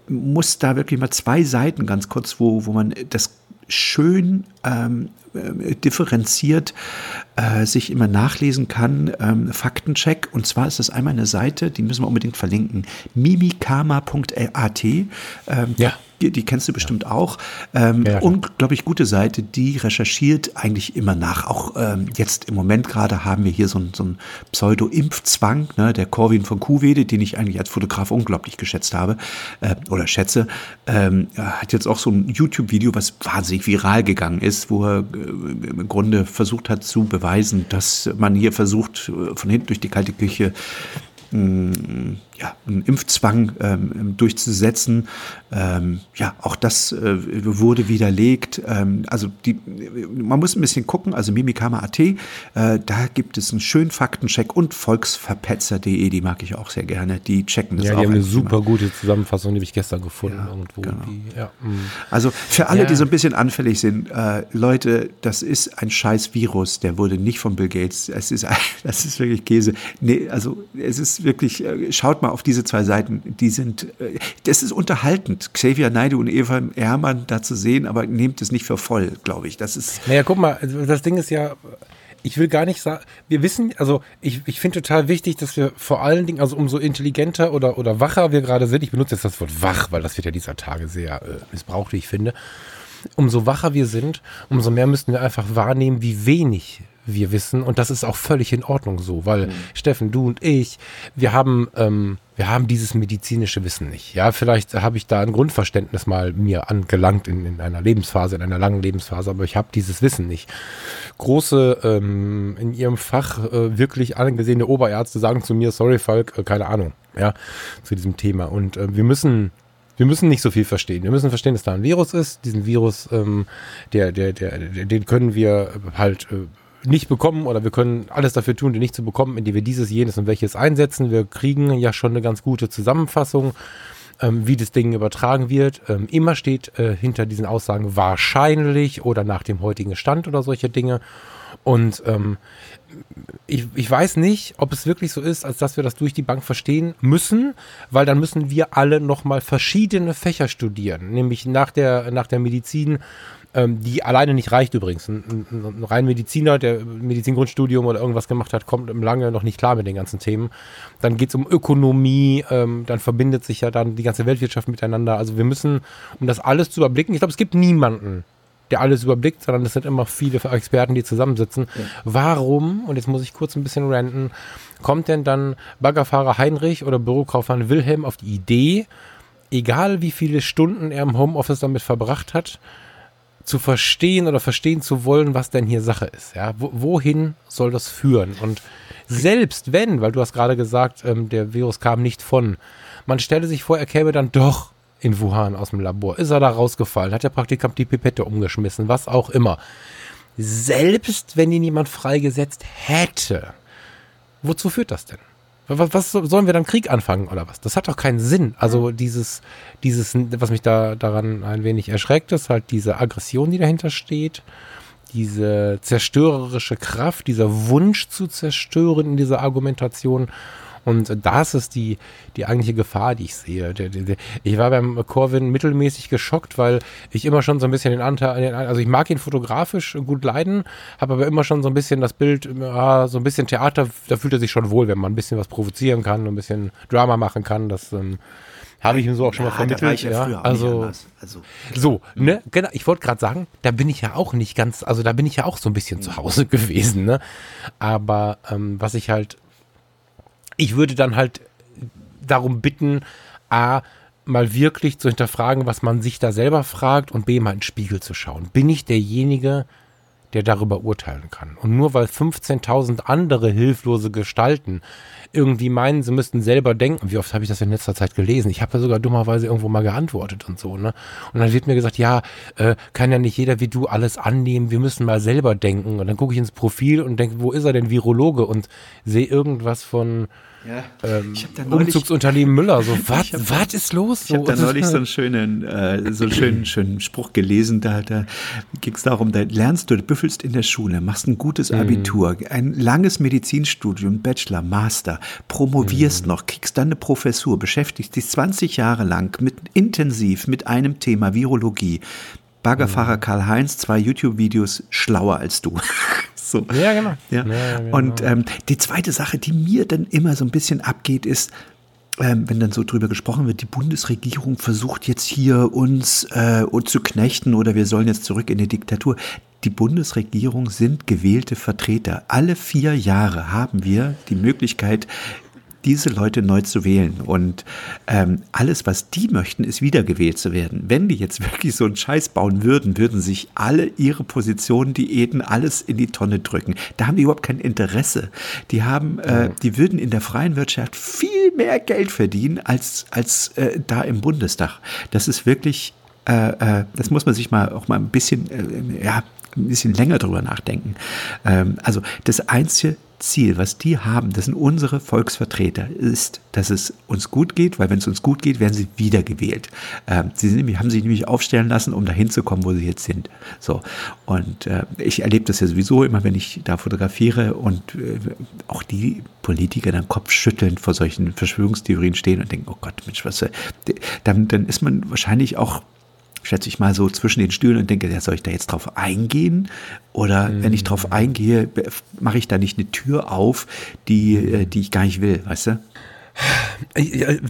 muss da wirklich mal zwei Seiten ganz kurz, wo, wo man das schön ähm, äh, differenziert äh, sich immer nachlesen kann, ähm, Faktencheck. Und zwar ist das einmal eine Seite, die müssen wir unbedingt verlinken, mimikama.at. Ähm, ja die, kennst du bestimmt auch. Ähm, ja, unglaublich gute Seite, die recherchiert eigentlich immer nach. Auch ähm, jetzt im Moment gerade haben wir hier so, so einen Pseudo-Impfzwang, ne, der Corwin von Kuhwede, den ich eigentlich als Fotograf unglaublich geschätzt habe äh, oder schätze, ähm, hat jetzt auch so ein YouTube-Video, was wahnsinnig viral gegangen ist, wo er äh, im Grunde versucht hat zu beweisen, dass man hier versucht, äh, von hinten durch die kalte Küche Mm, ja, einen Impfzwang ähm, durchzusetzen. Ähm, ja, auch das äh, wurde widerlegt. Ähm, also die, man muss ein bisschen gucken, also Mimikama.at, äh, da gibt es einen schönen Faktencheck und Volksverpetzer.de, die mag ich auch sehr gerne. Die checken das ja, auch. Die haben eine super immer. gute Zusammenfassung, die habe ich gestern gefunden ja, irgendwo. Genau. Die, ja, mm. also für alle, die so ein bisschen anfällig sind, äh, Leute, das ist ein scheiß Virus, der wurde nicht von Bill Gates. Es ist, das ist wirklich Käse. Nee, also es ist wirklich, äh, schaut mal auf diese zwei Seiten, die sind, äh, das ist unterhaltend, Xavier Naidu und Eva Hermann da zu sehen, aber nehmt es nicht für voll, glaube ich. Das ist. Naja, guck mal, also das Ding ist ja, ich will gar nicht sagen, wir wissen, also ich, ich finde total wichtig, dass wir vor allen Dingen, also umso intelligenter oder, oder wacher wir gerade sind, ich benutze jetzt das Wort wach, weil das wird ja dieser Tage sehr äh, missbraucht, wie ich finde. Umso wacher wir sind, umso mehr müssten wir einfach wahrnehmen, wie wenig wir wissen. Und das ist auch völlig in Ordnung so, weil mhm. Steffen, du und ich, wir haben, ähm, wir haben dieses medizinische Wissen nicht. Ja, vielleicht habe ich da ein Grundverständnis mal mir angelangt in, in einer Lebensphase, in einer langen Lebensphase, aber ich habe dieses Wissen nicht. Große, ähm, in ihrem Fach äh, wirklich angesehene Oberärzte sagen zu mir, sorry Falk, äh, keine Ahnung, ja, zu diesem Thema. Und äh, wir müssen wir müssen nicht so viel verstehen. Wir müssen verstehen, dass da ein Virus ist. Diesen Virus, ähm, der, der, der, den können wir halt äh, nicht bekommen oder wir können alles dafür tun, die nicht zu bekommen, indem wir dieses, jenes und welches einsetzen. Wir kriegen ja schon eine ganz gute Zusammenfassung, ähm, wie das Ding übertragen wird. Ähm, immer steht äh, hinter diesen Aussagen wahrscheinlich oder nach dem heutigen Stand oder solche Dinge. Und ähm, ich, ich weiß nicht, ob es wirklich so ist, als dass wir das durch die Bank verstehen müssen, weil dann müssen wir alle nochmal verschiedene Fächer studieren. Nämlich nach der, nach der Medizin ähm, die alleine nicht reicht übrigens. Ein, ein, ein, rein Mediziner, der Medizingrundstudium oder irgendwas gemacht hat, kommt lange noch nicht klar mit den ganzen Themen. Dann geht es um Ökonomie, ähm, dann verbindet sich ja dann die ganze Weltwirtschaft miteinander. Also wir müssen, um das alles zu überblicken, ich glaube, es gibt niemanden, der alles überblickt, sondern es sind immer viele Experten, die zusammensitzen. Ja. Warum, und jetzt muss ich kurz ein bisschen ranten, kommt denn dann Baggerfahrer Heinrich oder Bürokaufmann Wilhelm auf die Idee, egal wie viele Stunden er im Homeoffice damit verbracht hat, zu verstehen oder verstehen zu wollen, was denn hier Sache ist. Ja, wohin soll das führen? Und selbst wenn, weil du hast gerade gesagt, ähm, der Virus kam nicht von, man stelle sich vor, er käme dann doch in Wuhan aus dem Labor. Ist er da rausgefallen? Hat der Praktikant die Pipette umgeschmissen? Was auch immer. Selbst wenn ihn jemand freigesetzt hätte, wozu führt das denn? Was, was, sollen wir dann Krieg anfangen oder was? Das hat doch keinen Sinn. Also dieses, dieses, was mich da daran ein wenig erschreckt, ist halt diese Aggression, die dahinter steht, diese zerstörerische Kraft, dieser Wunsch zu zerstören in dieser Argumentation und das ist die, die eigentliche Gefahr, die ich sehe. Ich war beim Corvin mittelmäßig geschockt, weil ich immer schon so ein bisschen den Anteil, also ich mag ihn fotografisch gut leiden, habe aber immer schon so ein bisschen das Bild, ja, so ein bisschen Theater, da fühlt er sich schon wohl, wenn man ein bisschen was provozieren kann, ein bisschen Drama machen kann. Das ähm, habe ich ihm so auch schon ja, mal vermittelt. Ja, ja also, also, so, ne, genau. Ich wollte gerade sagen, da bin ich ja auch nicht ganz, also da bin ich ja auch so ein bisschen zu Hause gewesen, ne? Aber ähm, was ich halt ich würde dann halt darum bitten, A, mal wirklich zu hinterfragen, was man sich da selber fragt und B, mal ins Spiegel zu schauen. Bin ich derjenige, der darüber urteilen kann. Und nur weil 15.000 andere hilflose Gestalten irgendwie meinen, sie müssten selber denken. Wie oft habe ich das in letzter Zeit gelesen? Ich habe da sogar dummerweise irgendwo mal geantwortet und so. Ne? Und dann wird mir gesagt, ja, äh, kann ja nicht jeder wie du alles annehmen. Wir müssen mal selber denken. Und dann gucke ich ins Profil und denke, wo ist er denn Virologe? Und sehe irgendwas von ja. Ähm, neulich, Umzugsunternehmen Müller. So, was ist los? So, ich habe da neulich so einen schönen, äh, so einen schönen, schönen Spruch gelesen. Da, da ging es darum, da lernst du, du büffelst in der Schule, machst ein gutes mhm. Abitur, ein langes Medizinstudium, Bachelor, Master, promovierst mhm. noch, kriegst dann eine Professur, beschäftigst dich 20 Jahre lang mit intensiv mit einem Thema Virologie. Baggerfahrer mhm. Karl-Heinz, zwei YouTube-Videos schlauer als du. so. Ja, genau. Ja. ja genau. Und ähm, die zweite Sache, die mir dann immer so ein bisschen abgeht, ist, ähm, wenn dann so drüber gesprochen wird, die Bundesregierung versucht jetzt hier uns äh, zu knechten oder wir sollen jetzt zurück in die Diktatur. Die Bundesregierung sind gewählte Vertreter. Alle vier Jahre haben wir die Möglichkeit, diese Leute neu zu wählen. Und ähm, alles, was die möchten, ist wiedergewählt zu werden. Wenn die jetzt wirklich so einen Scheiß bauen würden, würden sich alle ihre Positionen, Diäten, alles in die Tonne drücken. Da haben die überhaupt kein Interesse. Die haben, äh, die würden in der freien Wirtschaft viel mehr Geld verdienen als, als äh, da im Bundestag. Das ist wirklich äh, äh, das muss man sich mal auch mal ein bisschen, äh, ja, ein bisschen länger drüber nachdenken. Ähm, also das einzige Ziel, was die haben, das sind unsere Volksvertreter, ist, dass es uns gut geht, weil wenn es uns gut geht, werden sie wiedergewählt. Ähm, sie sind haben sich nämlich aufstellen lassen, um dahin zu kommen, wo sie jetzt sind. So. Und äh, ich erlebe das ja sowieso immer, wenn ich da fotografiere und äh, auch die Politiker dann kopfschüttelnd vor solchen Verschwörungstheorien stehen und denken, oh Gott, Mensch, was, äh, dann, dann ist man wahrscheinlich auch schätze ich mal, so zwischen den Stühlen und denke, ja, soll ich da jetzt drauf eingehen? Oder mhm. wenn ich drauf eingehe, mache ich da nicht eine Tür auf, die, äh, die ich gar nicht will, weißt du?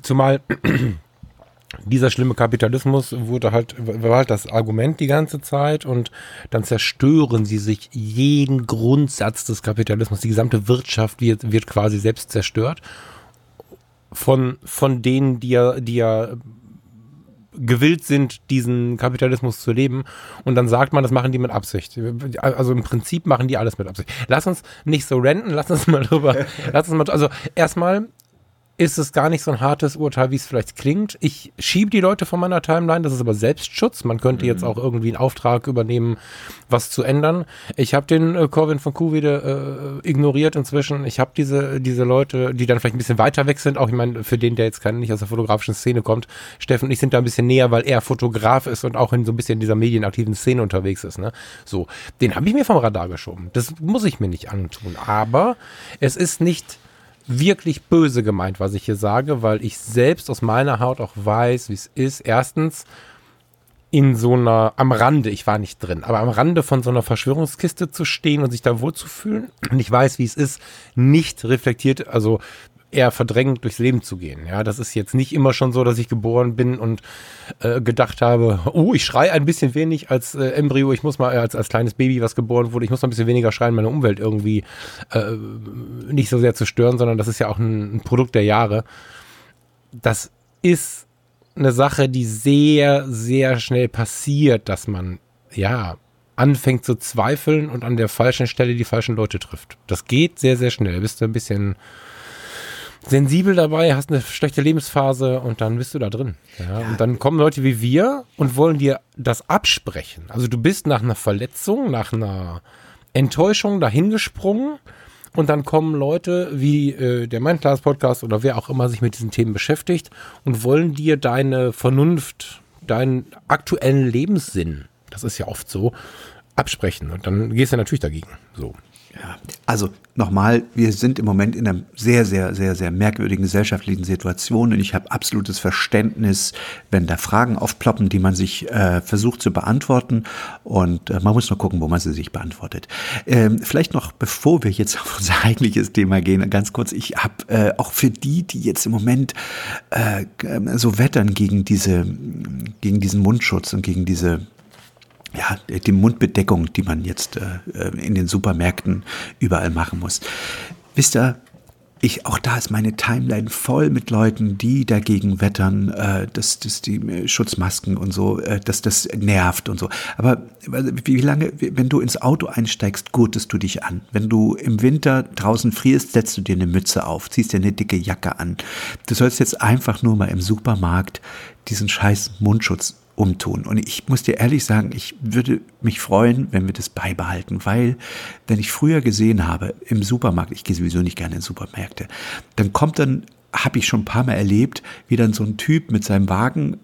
Zumal dieser schlimme Kapitalismus wurde halt, war halt das Argument die ganze Zeit und dann zerstören sie sich jeden Grundsatz des Kapitalismus. Die gesamte Wirtschaft wird, wird quasi selbst zerstört. Von, von denen, die ja, die ja gewillt sind, diesen Kapitalismus zu leben. Und dann sagt man, das machen die mit Absicht. Also im Prinzip machen die alles mit Absicht. Lass uns nicht so renten, lass uns mal drüber, lass uns mal, also erstmal ist es gar nicht so ein hartes Urteil, wie es vielleicht klingt. Ich schiebe die Leute von meiner Timeline, das ist aber Selbstschutz. Man könnte mhm. jetzt auch irgendwie einen Auftrag übernehmen, was zu ändern. Ich habe den äh, Corvin von Kuhwede äh, ignoriert inzwischen. Ich habe diese, diese Leute, die dann vielleicht ein bisschen weiter weg sind, auch ich meine, für den, der jetzt kein, nicht aus der fotografischen Szene kommt, Steffen und ich sind da ein bisschen näher, weil er Fotograf ist und auch in so ein bisschen dieser medienaktiven Szene unterwegs ist. Ne? So, den habe ich mir vom Radar geschoben. Das muss ich mir nicht antun. Aber es ist nicht wirklich böse gemeint, was ich hier sage, weil ich selbst aus meiner Haut auch weiß, wie es ist. Erstens in so einer, am Rande, ich war nicht drin, aber am Rande von so einer Verschwörungskiste zu stehen und sich da wohlzufühlen. Und ich weiß, wie es ist, nicht reflektiert, also eher verdrängend durchs Leben zu gehen. Ja, das ist jetzt nicht immer schon so, dass ich geboren bin und äh, gedacht habe, oh, ich schreie ein bisschen wenig als äh, Embryo, ich muss mal äh, als, als kleines Baby, was geboren wurde, ich muss mal ein bisschen weniger schreien, meine Umwelt irgendwie äh, nicht so sehr zu stören, sondern das ist ja auch ein, ein Produkt der Jahre. Das ist eine Sache, die sehr, sehr schnell passiert, dass man, ja, anfängt zu zweifeln und an der falschen Stelle die falschen Leute trifft. Das geht sehr, sehr schnell. Bist du ein bisschen sensibel dabei, hast eine schlechte Lebensphase und dann bist du da drin. Ja? ja. Und dann kommen Leute wie wir und wollen dir das absprechen. Also du bist nach einer Verletzung, nach einer Enttäuschung dahingesprungen und dann kommen Leute wie äh, der Mindclass Podcast oder wer auch immer sich mit diesen Themen beschäftigt und wollen dir deine Vernunft, deinen aktuellen Lebenssinn, das ist ja oft so, absprechen. Und dann gehst du natürlich dagegen. So. Ja, also nochmal, wir sind im Moment in einer sehr, sehr, sehr, sehr merkwürdigen gesellschaftlichen Situation und ich habe absolutes Verständnis, wenn da Fragen aufploppen, die man sich äh, versucht zu beantworten und äh, man muss nur gucken, wo man sie sich beantwortet. Ähm, vielleicht noch, bevor wir jetzt auf unser eigentliches Thema gehen, ganz kurz, ich habe äh, auch für die, die jetzt im Moment äh, so wettern gegen diese, gegen diesen Mundschutz und gegen diese ja, die Mundbedeckung, die man jetzt äh, in den Supermärkten überall machen muss. Wisst ihr, ich, auch da ist meine Timeline voll mit Leuten, die dagegen wettern, äh, dass, dass die äh, Schutzmasken und so, äh, dass das nervt und so. Aber wie lange, wenn du ins Auto einsteigst, gurtest du dich an. Wenn du im Winter draußen frierst, setzt du dir eine Mütze auf, ziehst dir eine dicke Jacke an. Du sollst jetzt einfach nur mal im Supermarkt diesen scheiß Mundschutz umtun. Und ich muss dir ehrlich sagen, ich würde mich freuen, wenn wir das beibehalten, weil wenn ich früher gesehen habe im Supermarkt, ich gehe sowieso nicht gerne in Supermärkte, dann kommt dann, habe ich schon ein paar Mal erlebt, wie dann so ein Typ mit seinem Wagen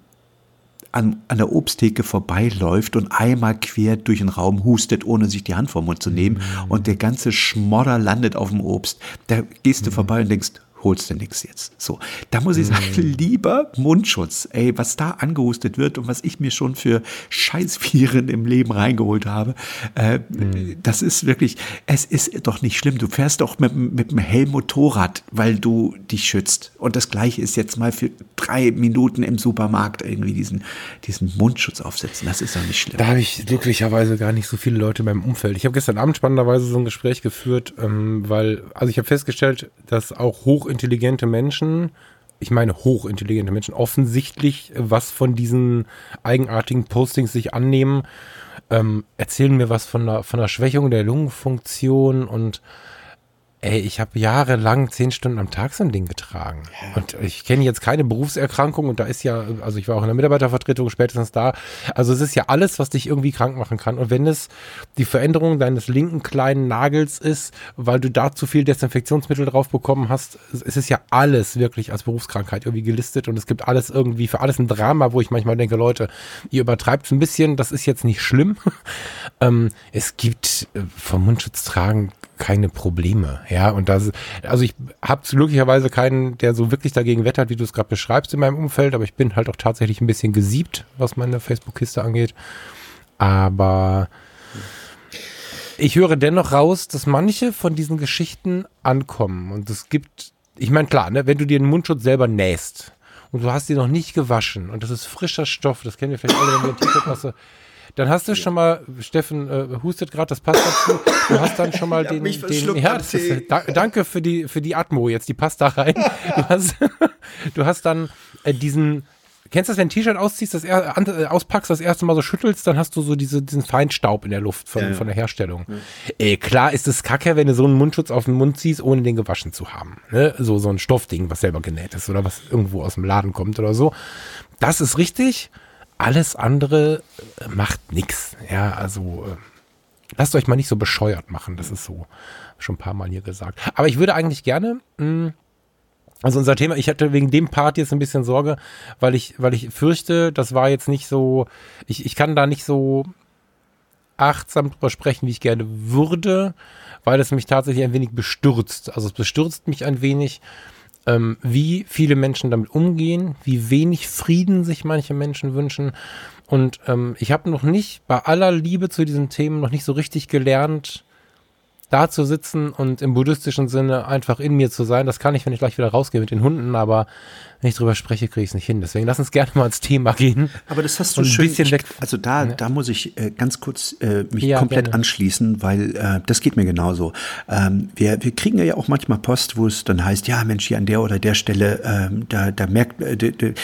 an, an der Obsttheke vorbeiläuft und einmal quer durch den Raum hustet, ohne sich die Hand vom Mund zu nehmen mhm. und der ganze Schmodder landet auf dem Obst. Da gehst du mhm. vorbei und denkst, holst du nichts jetzt. So, da muss ich sagen, mm. lieber Mundschutz. Ey, was da angehustet wird und was ich mir schon für Scheißviren im Leben reingeholt habe, äh, mm. das ist wirklich, es ist doch nicht schlimm. Du fährst doch mit, mit dem Helm Motorrad, weil du dich schützt. Und das Gleiche ist jetzt mal für drei Minuten im Supermarkt irgendwie diesen, diesen Mundschutz aufsetzen. Das ist doch nicht schlimm. Da habe ich glücklicherweise gar nicht so viele Leute in meinem Umfeld. Ich habe gestern Abend spannenderweise so ein Gespräch geführt, ähm, weil, also ich habe festgestellt, dass auch hoch hochintelligente Menschen, ich meine hochintelligente Menschen, offensichtlich was von diesen eigenartigen Postings sich annehmen, ähm, erzählen mir was von der, von der Schwächung der Lungenfunktion und Ey, ich habe jahrelang zehn Stunden am Tag so ein Ding getragen. Und ich kenne jetzt keine Berufserkrankung und da ist ja, also ich war auch in der Mitarbeitervertretung spätestens da. Also es ist ja alles, was dich irgendwie krank machen kann. Und wenn es die Veränderung deines linken kleinen Nagels ist, weil du da zu viel Desinfektionsmittel drauf bekommen hast, es ist ja alles wirklich als Berufskrankheit irgendwie gelistet und es gibt alles irgendwie für alles ein Drama, wo ich manchmal denke, Leute, ihr übertreibt es ein bisschen, das ist jetzt nicht schlimm. ähm, es gibt äh, vom Mundschutz tragen keine Probleme. Ja, und das, also ich habe glücklicherweise keinen, der so wirklich dagegen wettert, wie du es gerade beschreibst in meinem Umfeld, aber ich bin halt auch tatsächlich ein bisschen gesiebt, was meine Facebook-Kiste angeht. Aber ich höre dennoch raus, dass manche von diesen Geschichten ankommen. Und es gibt, ich meine, klar, ne, wenn du dir den Mundschutz selber nähst und du hast ihn noch nicht gewaschen und das ist frischer Stoff, das kennen wir vielleicht alle, wenn wir ein T-Shirt dann hast du schon mal, Steffen äh, hustet gerade, das passt dazu. Du hast dann schon mal den, den ja, das ist, da, danke für die für die Atmo jetzt, die passt da rein. Du hast, du hast dann äh, diesen Kennst du das, wenn ein T-Shirt ausziehst, das er, äh, auspackst, das erste Mal so schüttelst, dann hast du so diese, diesen Feinstaub in der Luft von, ja, ja. von der Herstellung. Ja. Ey, klar ist es kacke, wenn du so einen Mundschutz auf den Mund ziehst, ohne den gewaschen zu haben. Ne? So, so ein Stoffding, was selber genäht ist oder was irgendwo aus dem Laden kommt oder so. Das ist richtig. Alles andere äh, macht nichts. Ja, also äh, lasst euch mal nicht so bescheuert machen. Das ist so schon ein paar Mal hier gesagt. Aber ich würde eigentlich gerne, hm, also unser Thema, ich hatte wegen dem Part jetzt ein bisschen Sorge, weil ich, weil ich fürchte, das war jetzt nicht so, ich, ich kann da nicht so achtsam drüber sprechen, wie ich gerne würde, weil es mich tatsächlich ein wenig bestürzt. Also es bestürzt mich ein wenig, ähm, wie viele Menschen damit umgehen, wie wenig Frieden sich manche Menschen wünschen. Und ähm, ich habe noch nicht, bei aller Liebe zu diesen Themen, noch nicht so richtig gelernt, da zu sitzen und im buddhistischen Sinne einfach in mir zu sein. Das kann ich, wenn ich gleich wieder rausgehe mit den Hunden, aber wenn ich drüber spreche, kriege ich es nicht hin. Deswegen lass uns gerne mal ins Thema gehen. Aber das hast du schön. Ich, also da, ja. da muss ich äh, ganz kurz äh, mich ja, komplett gerne. anschließen, weil äh, das geht mir genauso. Ähm, wir, wir kriegen ja auch manchmal Post, wo es dann heißt, ja Mensch, hier an der oder der Stelle, ähm, da, da merkt, äh,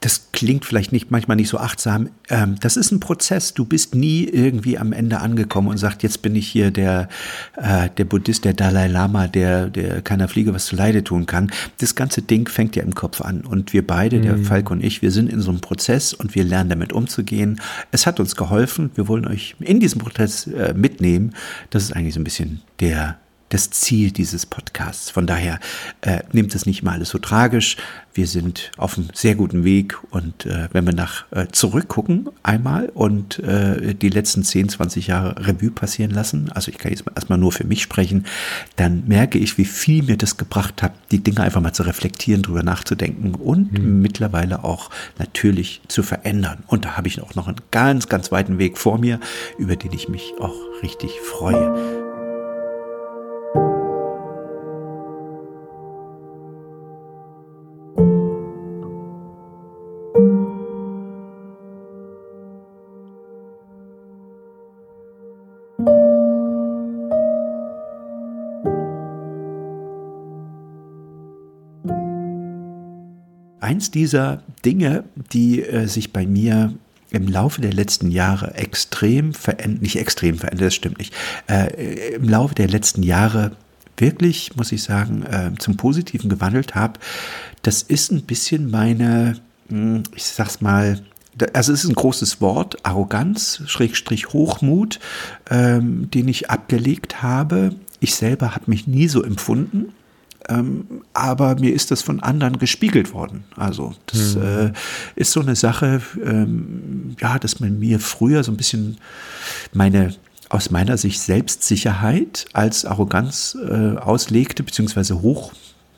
das klingt vielleicht nicht manchmal nicht so achtsam. Ähm, das ist ein Prozess. Du bist nie irgendwie am Ende angekommen und sagst, jetzt bin ich hier der, äh, der Buddhist, der Dalai Lama, der, der keiner Fliege was zu Leide tun kann. Das ganze Ding fängt ja im Kopf an. Und wir beide, mhm. der Falk und ich, wir sind in so einem Prozess und wir lernen damit umzugehen. Es hat uns geholfen. Wir wollen euch in diesem Prozess äh, mitnehmen. Das ist eigentlich so ein bisschen der das Ziel dieses Podcasts. Von daher äh, nehmt es nicht mal alles so tragisch. Wir sind auf einem sehr guten Weg und äh, wenn wir nach äh, zurückgucken einmal und äh, die letzten 10, 20 Jahre Revue passieren lassen, also ich kann jetzt erstmal nur für mich sprechen, dann merke ich, wie viel mir das gebracht hat, die Dinge einfach mal zu reflektieren, drüber nachzudenken und mhm. mittlerweile auch natürlich zu verändern. Und da habe ich auch noch einen ganz, ganz weiten Weg vor mir, über den ich mich auch richtig freue. Eins dieser Dinge, die äh, sich bei mir im Laufe der letzten Jahre extrem verändert, nicht extrem verändert, das stimmt nicht, äh, im Laufe der letzten Jahre wirklich, muss ich sagen, äh, zum Positiven gewandelt habe, das ist ein bisschen meine, hm, ich sag's mal, also es ist ein großes Wort, Arroganz, Schrägstrich Hochmut, ähm, den ich abgelegt habe. Ich selber habe mich nie so empfunden. Ähm, aber mir ist das von anderen gespiegelt worden. Also das mhm. äh, ist so eine Sache, ähm, ja, dass man mir früher so ein bisschen meine aus meiner Sicht Selbstsicherheit als Arroganz äh, auslegte, beziehungsweise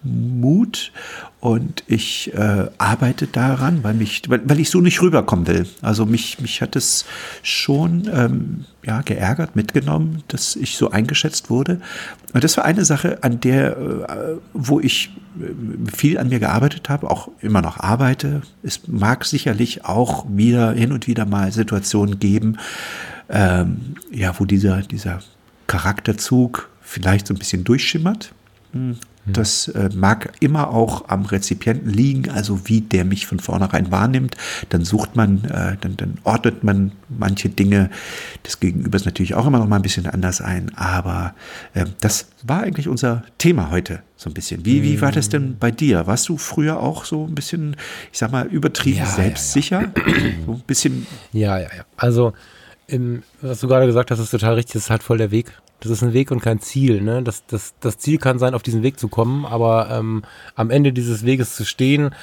Hochmut. Und ich äh, arbeite daran, weil, mich, weil, weil, ich so nicht rüberkommen will. Also mich, mich hat es schon ähm, ja, geärgert, mitgenommen, dass ich so eingeschätzt wurde. Und das war eine Sache, an der, äh, wo ich äh, viel an mir gearbeitet habe, auch immer noch arbeite. Es mag sicherlich auch wieder hin und wieder mal Situationen geben, ähm, ja, wo dieser, dieser Charakterzug vielleicht so ein bisschen durchschimmert. Hm. Das äh, mag immer auch am Rezipienten liegen, also wie der mich von vornherein wahrnimmt. Dann sucht man, äh, dann, dann ordnet man manche Dinge des Gegenübers natürlich auch immer noch mal ein bisschen anders ein. Aber äh, das war eigentlich unser Thema heute so ein bisschen. Wie, wie war das denn bei dir? Warst du früher auch so ein bisschen, ich sag mal, übertrieben ja, selbstsicher? Ja, ja. So ein bisschen. Ja, ja, ja. Also im, was du gerade gesagt hast, ist total richtig, das ist halt voll der Weg. Das ist ein Weg und kein Ziel. Ne? Das, das, das Ziel kann sein, auf diesen Weg zu kommen, aber ähm, am Ende dieses Weges zu stehen,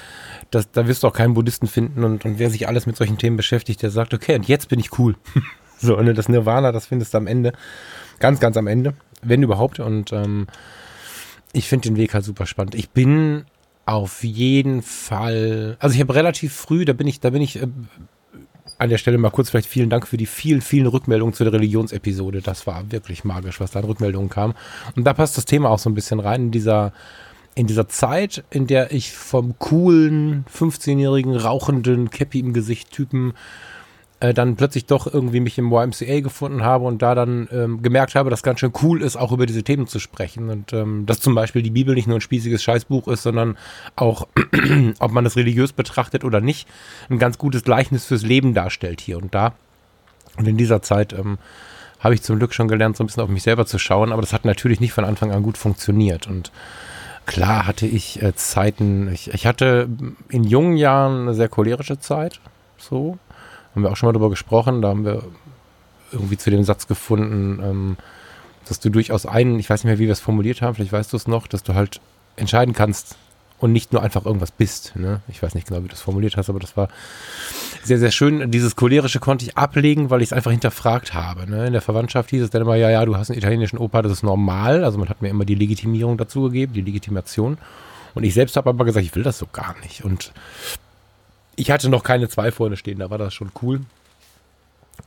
das, da wirst du auch keinen Buddhisten finden und, und wer sich alles mit solchen Themen beschäftigt, der sagt, okay, und jetzt bin ich cool. so, ne, das Nirvana, das findest du am Ende. Ganz, ganz am Ende, wenn überhaupt. Und ähm, ich finde den Weg halt super spannend. Ich bin auf jeden Fall, also ich habe relativ früh, da bin ich, da bin ich äh, an der Stelle mal kurz vielleicht vielen Dank für die vielen, vielen Rückmeldungen zu der Religionsepisode. Das war wirklich magisch, was da an Rückmeldungen kam. Und da passt das Thema auch so ein bisschen rein in dieser, in dieser Zeit, in der ich vom coolen, 15-jährigen, rauchenden, Cappy im Gesicht Typen äh, dann plötzlich doch irgendwie mich im YMCA gefunden habe und da dann ähm, gemerkt habe, dass ganz schön cool ist, auch über diese Themen zu sprechen. Und ähm, dass zum Beispiel die Bibel nicht nur ein spießiges Scheißbuch ist, sondern auch, ob man es religiös betrachtet oder nicht, ein ganz gutes Gleichnis fürs Leben darstellt hier und da. Und in dieser Zeit ähm, habe ich zum Glück schon gelernt, so ein bisschen auf mich selber zu schauen, aber das hat natürlich nicht von Anfang an gut funktioniert. Und klar hatte ich äh, Zeiten, ich, ich hatte in jungen Jahren eine sehr cholerische Zeit, so haben wir auch schon mal drüber gesprochen. Da haben wir irgendwie zu dem Satz gefunden, ähm, dass du durchaus einen, ich weiß nicht mehr, wie wir es formuliert haben, vielleicht weißt du es noch, dass du halt entscheiden kannst und nicht nur einfach irgendwas bist. Ne? Ich weiß nicht genau, wie du es formuliert hast, aber das war sehr, sehr schön. Dieses cholerische konnte ich ablegen, weil ich es einfach hinterfragt habe. Ne? In der Verwandtschaft hieß es dann immer, ja, ja, du hast einen italienischen Opa, das ist normal. Also man hat mir immer die Legitimierung dazu gegeben, die Legitimation. Und ich selbst habe aber gesagt, ich will das so gar nicht. Und ich hatte noch keine zwei vorne stehen, da war das schon cool.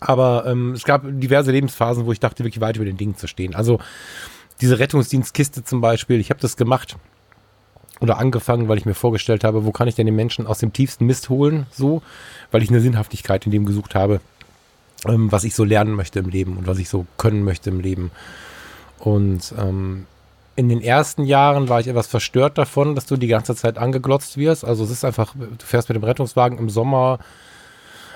Aber ähm, es gab diverse Lebensphasen, wo ich dachte, wirklich weit über den Dingen zu stehen. Also diese Rettungsdienstkiste zum Beispiel, ich habe das gemacht oder angefangen, weil ich mir vorgestellt habe, wo kann ich denn den Menschen aus dem tiefsten Mist holen, so, weil ich eine Sinnhaftigkeit in dem gesucht habe, ähm, was ich so lernen möchte im Leben und was ich so können möchte im Leben. Und ähm, in den ersten Jahren war ich etwas verstört davon, dass du die ganze Zeit angeglotzt wirst. Also es ist einfach, du fährst mit dem Rettungswagen im Sommer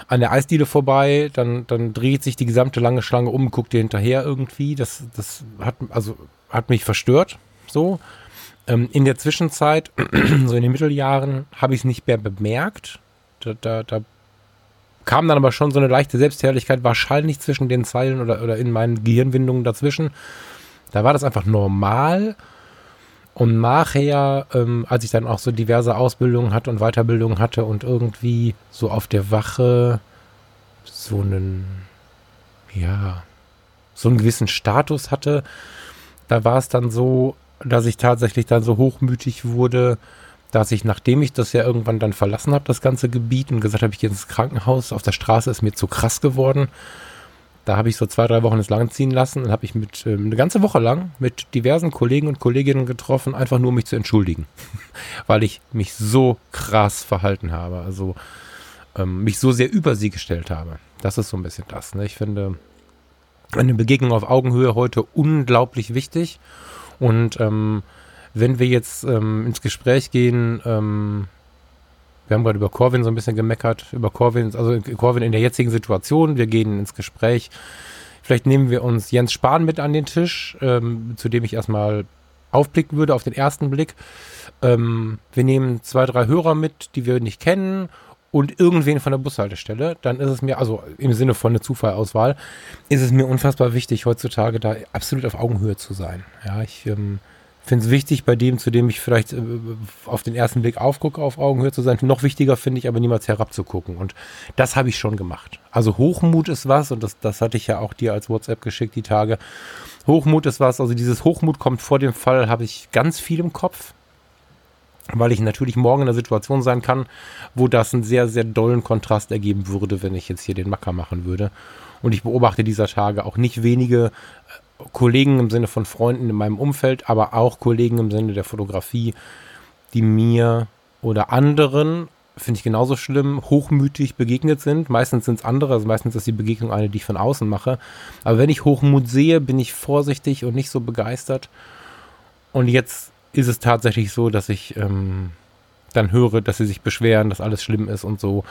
an der Eisdiele vorbei, dann, dann dreht sich die gesamte lange Schlange um, guckt dir hinterher irgendwie. Das, das hat, also, hat mich verstört. So. Ähm, in der Zwischenzeit, so in den Mitteljahren, habe ich es nicht mehr bemerkt. Da, da, da kam dann aber schon so eine leichte Selbstherrlichkeit, wahrscheinlich zwischen den Zeilen oder, oder in meinen Gehirnwindungen dazwischen. Da war das einfach normal. Und nachher, ähm, als ich dann auch so diverse Ausbildungen hatte und Weiterbildungen hatte und irgendwie so auf der Wache so einen, ja, so einen gewissen Status hatte, da war es dann so, dass ich tatsächlich dann so hochmütig wurde, dass ich, nachdem ich das ja irgendwann dann verlassen habe, das ganze Gebiet und gesagt habe, ich gehe ins Krankenhaus, auf der Straße ist mir zu krass geworden, da habe ich so zwei, drei Wochen ins Lang ziehen lassen und habe ich mit ähm, eine ganze Woche lang mit diversen Kollegen und Kolleginnen getroffen, einfach nur um mich zu entschuldigen, weil ich mich so krass verhalten habe, also ähm, mich so sehr über sie gestellt habe. Das ist so ein bisschen das. Ne? Ich finde eine Begegnung auf Augenhöhe heute unglaublich wichtig und ähm, wenn wir jetzt ähm, ins Gespräch gehen, ähm, Wir haben gerade über Corwin so ein bisschen gemeckert, über Corwin, also Corwin in der jetzigen Situation. Wir gehen ins Gespräch. Vielleicht nehmen wir uns Jens Spahn mit an den Tisch, ähm, zu dem ich erstmal aufblicken würde auf den ersten Blick. Ähm, wir nehmen zwei, drei Hörer mit, die wir nicht kennen und irgendwen von der Bushaltestelle, dann ist es mir, also im Sinne von einer Zufallauswahl, ist es mir unfassbar wichtig, heutzutage da absolut auf Augenhöhe zu sein. Ja, ich ähm, finde es wichtig, bei dem, zu dem ich vielleicht äh, auf den ersten Blick aufgucke, auf Augenhöhe zu sein. Noch wichtiger finde ich aber niemals herabzugucken. Und das habe ich schon gemacht. Also Hochmut ist was, und das, das hatte ich ja auch dir als WhatsApp geschickt, die Tage. Hochmut ist was, also dieses Hochmut kommt vor dem Fall, habe ich ganz viel im Kopf weil ich natürlich morgen in einer Situation sein kann, wo das einen sehr, sehr dollen Kontrast ergeben würde, wenn ich jetzt hier den Macker machen würde. Und ich beobachte dieser Tage auch nicht wenige Kollegen im Sinne von Freunden in meinem Umfeld, aber auch Kollegen im Sinne der Fotografie, die mir oder anderen, finde ich genauso schlimm, hochmütig begegnet sind. Meistens sind es andere, also meistens ist die Begegnung eine, die ich von außen mache. Aber wenn ich Hochmut sehe, bin ich vorsichtig und nicht so begeistert. Und jetzt ist es tatsächlich so, dass ich ähm, dann höre, dass sie sich beschweren, dass alles schlimm ist und so.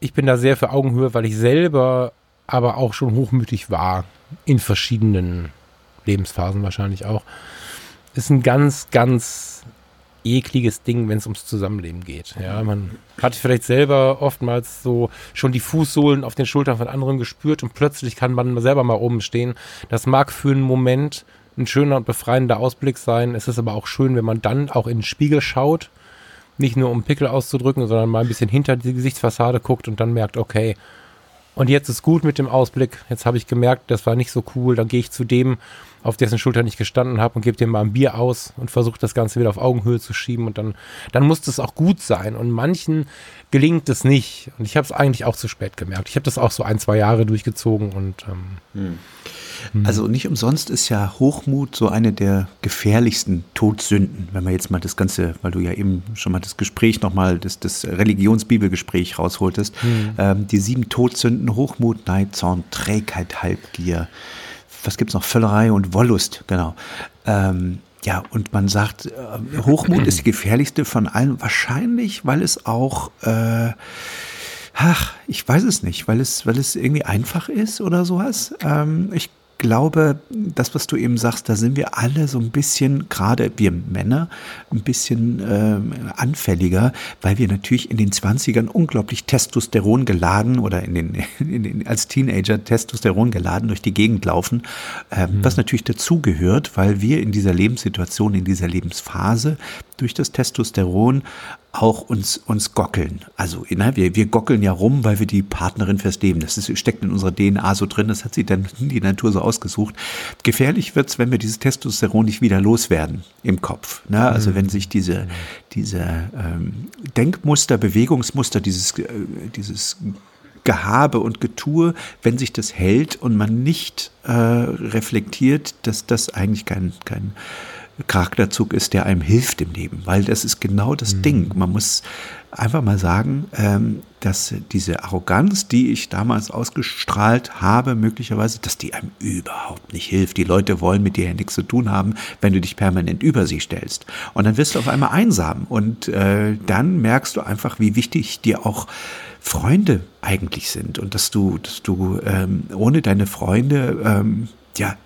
Ich bin da sehr für Augenhöhe, weil ich selber aber auch schon hochmütig war. In verschiedenen Lebensphasen wahrscheinlich auch. Ist ein ganz, ganz ekliges Ding, wenn es ums Zusammenleben geht. Ja, man hat vielleicht selber oftmals so schon die Fußsohlen auf den Schultern von anderen gespürt und plötzlich kann man selber mal oben stehen. Das mag für einen Moment ein schöner und befreiender Ausblick sein. Es ist aber auch schön, wenn man dann auch in den Spiegel schaut, nicht nur um Pickel auszudrücken, sondern mal ein bisschen hinter die Gesichtsfassade guckt und dann merkt, okay, und jetzt ist gut mit dem Ausblick. Jetzt habe ich gemerkt, das war nicht so cool. Dann gehe ich zu dem, auf dessen Schulter ich gestanden habe und gebe dem mal ein Bier aus und versuche das Ganze wieder auf Augenhöhe zu schieben. Und dann, dann muss das auch gut sein. Und manchen gelingt es nicht. Und ich habe es eigentlich auch zu spät gemerkt. Ich habe das auch so ein, zwei Jahre durchgezogen und ähm, hm. Mhm. Also nicht umsonst ist ja Hochmut so eine der gefährlichsten Todsünden, wenn man jetzt mal das Ganze, weil du ja eben schon mal das Gespräch nochmal, das, das Religionsbibelgespräch rausholtest, mhm. ähm, die sieben Todsünden, Hochmut, Neid, Zorn, Trägheit, Halbgier, was gibt es noch, Völlerei und Wollust, genau. Ähm, ja, und man sagt, äh, Hochmut ist die gefährlichste von allen, wahrscheinlich, weil es auch äh, ach, ich weiß es nicht, weil es, weil es irgendwie einfach ist oder sowas. Ähm, ich glaube, das, was du eben sagst, da sind wir alle so ein bisschen, gerade wir Männer, ein bisschen ähm, anfälliger, weil wir natürlich in den 20ern unglaublich Testosteron geladen oder in den, in den als Teenager Testosteron geladen durch die Gegend laufen, ähm, mhm. was natürlich dazugehört, weil wir in dieser Lebenssituation, in dieser Lebensphase durch das Testosteron auch uns, uns gockeln. Also na, wir, wir gockeln ja rum, weil wir die Partnerin fürs Leben, das ist, steckt in unserer DNA so drin, das hat sich dann die Natur so ausgesucht. Gefährlich wird's, wenn wir dieses Testosteron nicht wieder loswerden im Kopf. Ne? Also mhm. wenn sich diese, diese ähm, Denkmuster, Bewegungsmuster, dieses, äh, dieses Gehabe und Getue, wenn sich das hält und man nicht äh, reflektiert, dass das eigentlich kein, kein Charakterzug ist, der einem hilft im Leben, weil das ist genau das mhm. Ding. Man muss einfach mal sagen, ähm, dass diese Arroganz, die ich damals ausgestrahlt habe, möglicherweise, dass die einem überhaupt nicht hilft. Die Leute wollen mit dir ja nichts zu tun haben, wenn du dich permanent über sie stellst. Und dann wirst du auf einmal einsam und äh, dann merkst du einfach, wie wichtig dir auch Freunde eigentlich sind und dass du, dass du ähm, ohne deine Freunde ähm, ja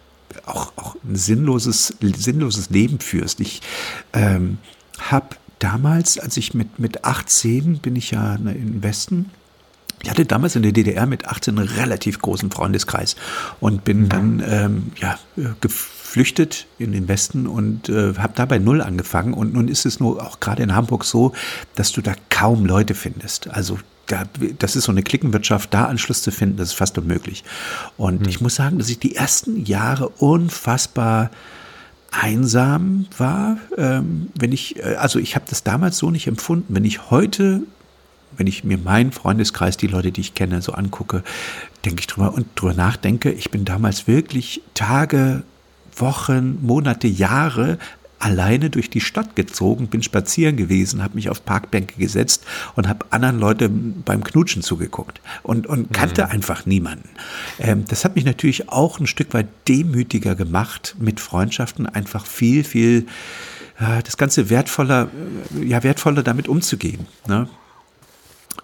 auch, auch ein sinnloses, sinnloses Leben führst. Ich ähm, habe damals, als ich mit, mit 18 bin ich ja ne, im Westen, ich hatte damals in der DDR mit 18 einen relativ großen Freundeskreis und bin mhm. dann ähm, ja, geflüchtet in den Westen und äh, habe da bei Null angefangen. Und nun ist es nur auch gerade in Hamburg so, dass du da kaum Leute findest. Also das ist so eine Klickenwirtschaft, da Anschluss zu finden, das ist fast unmöglich. Und hm. ich muss sagen, dass ich die ersten Jahre unfassbar einsam war. Ähm, wenn ich, äh, also ich habe das damals so nicht empfunden. Wenn ich heute, wenn ich mir meinen Freundeskreis, die Leute, die ich kenne, so angucke, denke ich drüber und drüber nachdenke. Ich bin damals wirklich Tage, Wochen, Monate, Jahre alleine durch die Stadt gezogen, bin spazieren gewesen, habe mich auf Parkbänke gesetzt und habe anderen Leuten beim Knutschen zugeguckt und, und kannte mhm. einfach niemanden. Ähm, das hat mich natürlich auch ein Stück weit demütiger gemacht, mit Freundschaften einfach viel, viel das Ganze wertvoller, ja, wertvoller damit umzugehen. Ne?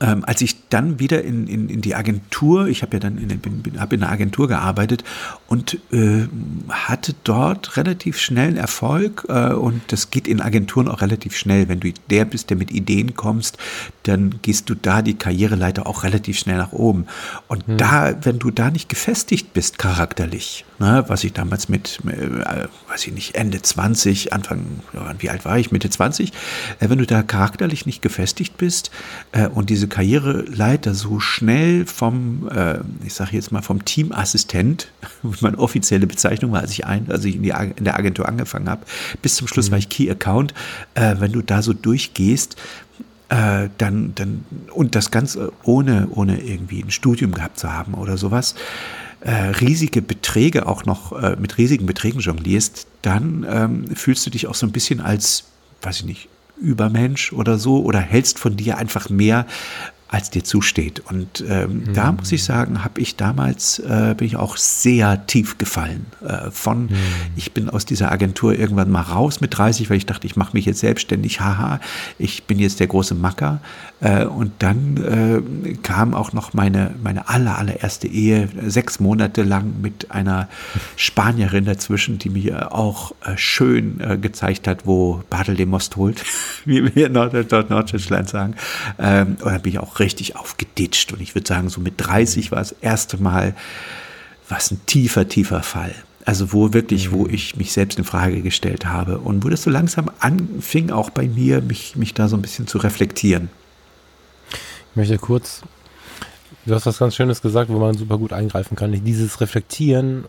Ähm, als ich dann wieder in, in, in die Agentur, ich habe ja dann in, bin, hab in einer Agentur gearbeitet und äh, hatte dort relativ schnellen Erfolg äh, und das geht in Agenturen auch relativ schnell. Wenn du der bist, der mit Ideen kommst, dann gehst du da die Karriereleiter auch relativ schnell nach oben. Und hm. da, wenn du da nicht gefestigt bist charakterlich, ne, was ich damals mit, äh, weiß ich nicht, Ende 20, Anfang, wie alt war ich, Mitte 20, äh, wenn du da charakterlich nicht gefestigt bist äh, und diese Karriereleiter so schnell vom, äh, ich sage jetzt mal vom Teamassistent, meine offizielle Bezeichnung war, als ich, ein, als ich in, die, in der Agentur angefangen habe, bis zum Schluss mhm. war ich Key Account, äh, wenn du da so durchgehst, äh, dann, dann, und das Ganze ohne, ohne irgendwie ein Studium gehabt zu haben oder sowas, äh, riesige Beträge auch noch äh, mit riesigen Beträgen jonglierst, dann ähm, fühlst du dich auch so ein bisschen als, weiß ich nicht, Übermensch oder so oder hältst von dir einfach mehr, als dir zusteht. Und ähm, mhm. da muss ich sagen, habe ich damals, äh, bin ich auch sehr tief gefallen. Äh, von, mhm. ich bin aus dieser Agentur irgendwann mal raus mit 30, weil ich dachte, ich mache mich jetzt selbstständig, haha, ich bin jetzt der große Macker. Äh, und dann äh, kam auch noch meine, meine aller, allererste Ehe, sechs Monate lang mit einer Spanierin dazwischen, die mir auch äh, schön äh, gezeigt hat, wo Badel den Most holt, wie wir in Nord Norddeutschland sagen. Ähm, und dann bin ich auch richtig aufgeditscht. Und ich würde sagen, so mit 30 war das erste Mal was ein tiefer, tiefer Fall. Also wo wirklich, wo mhm. ich mich selbst in Frage gestellt habe und wo das so langsam anfing, auch bei mir, mich, mich da so ein bisschen zu reflektieren. Ich möchte kurz, du hast was ganz Schönes gesagt, wo man super gut eingreifen kann. Dieses Reflektieren,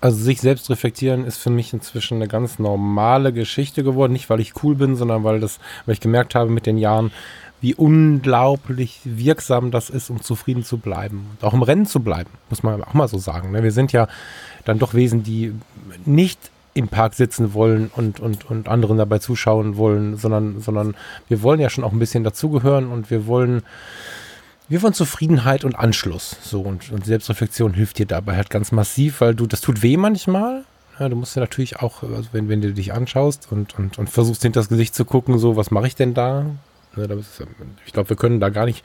also sich selbst reflektieren, ist für mich inzwischen eine ganz normale Geschichte geworden. Nicht, weil ich cool bin, sondern weil das, weil ich gemerkt habe mit den Jahren, wie unglaublich wirksam das ist, um zufrieden zu bleiben. Und auch im Rennen zu bleiben, muss man auch mal so sagen. Ne? Wir sind ja dann doch Wesen, die nicht im Park sitzen wollen und, und, und anderen dabei zuschauen wollen, sondern, sondern wir wollen ja schon auch ein bisschen dazugehören und wir wollen, wir wollen Zufriedenheit und Anschluss. So und, und Selbstreflexion hilft dir dabei halt ganz massiv, weil du, das tut weh manchmal. Ja, du musst ja natürlich auch, also wenn, wenn du dich anschaust und, und, und versuchst hinter das Gesicht zu gucken, so, was mache ich denn da? Ist, ich glaube, wir können da gar nicht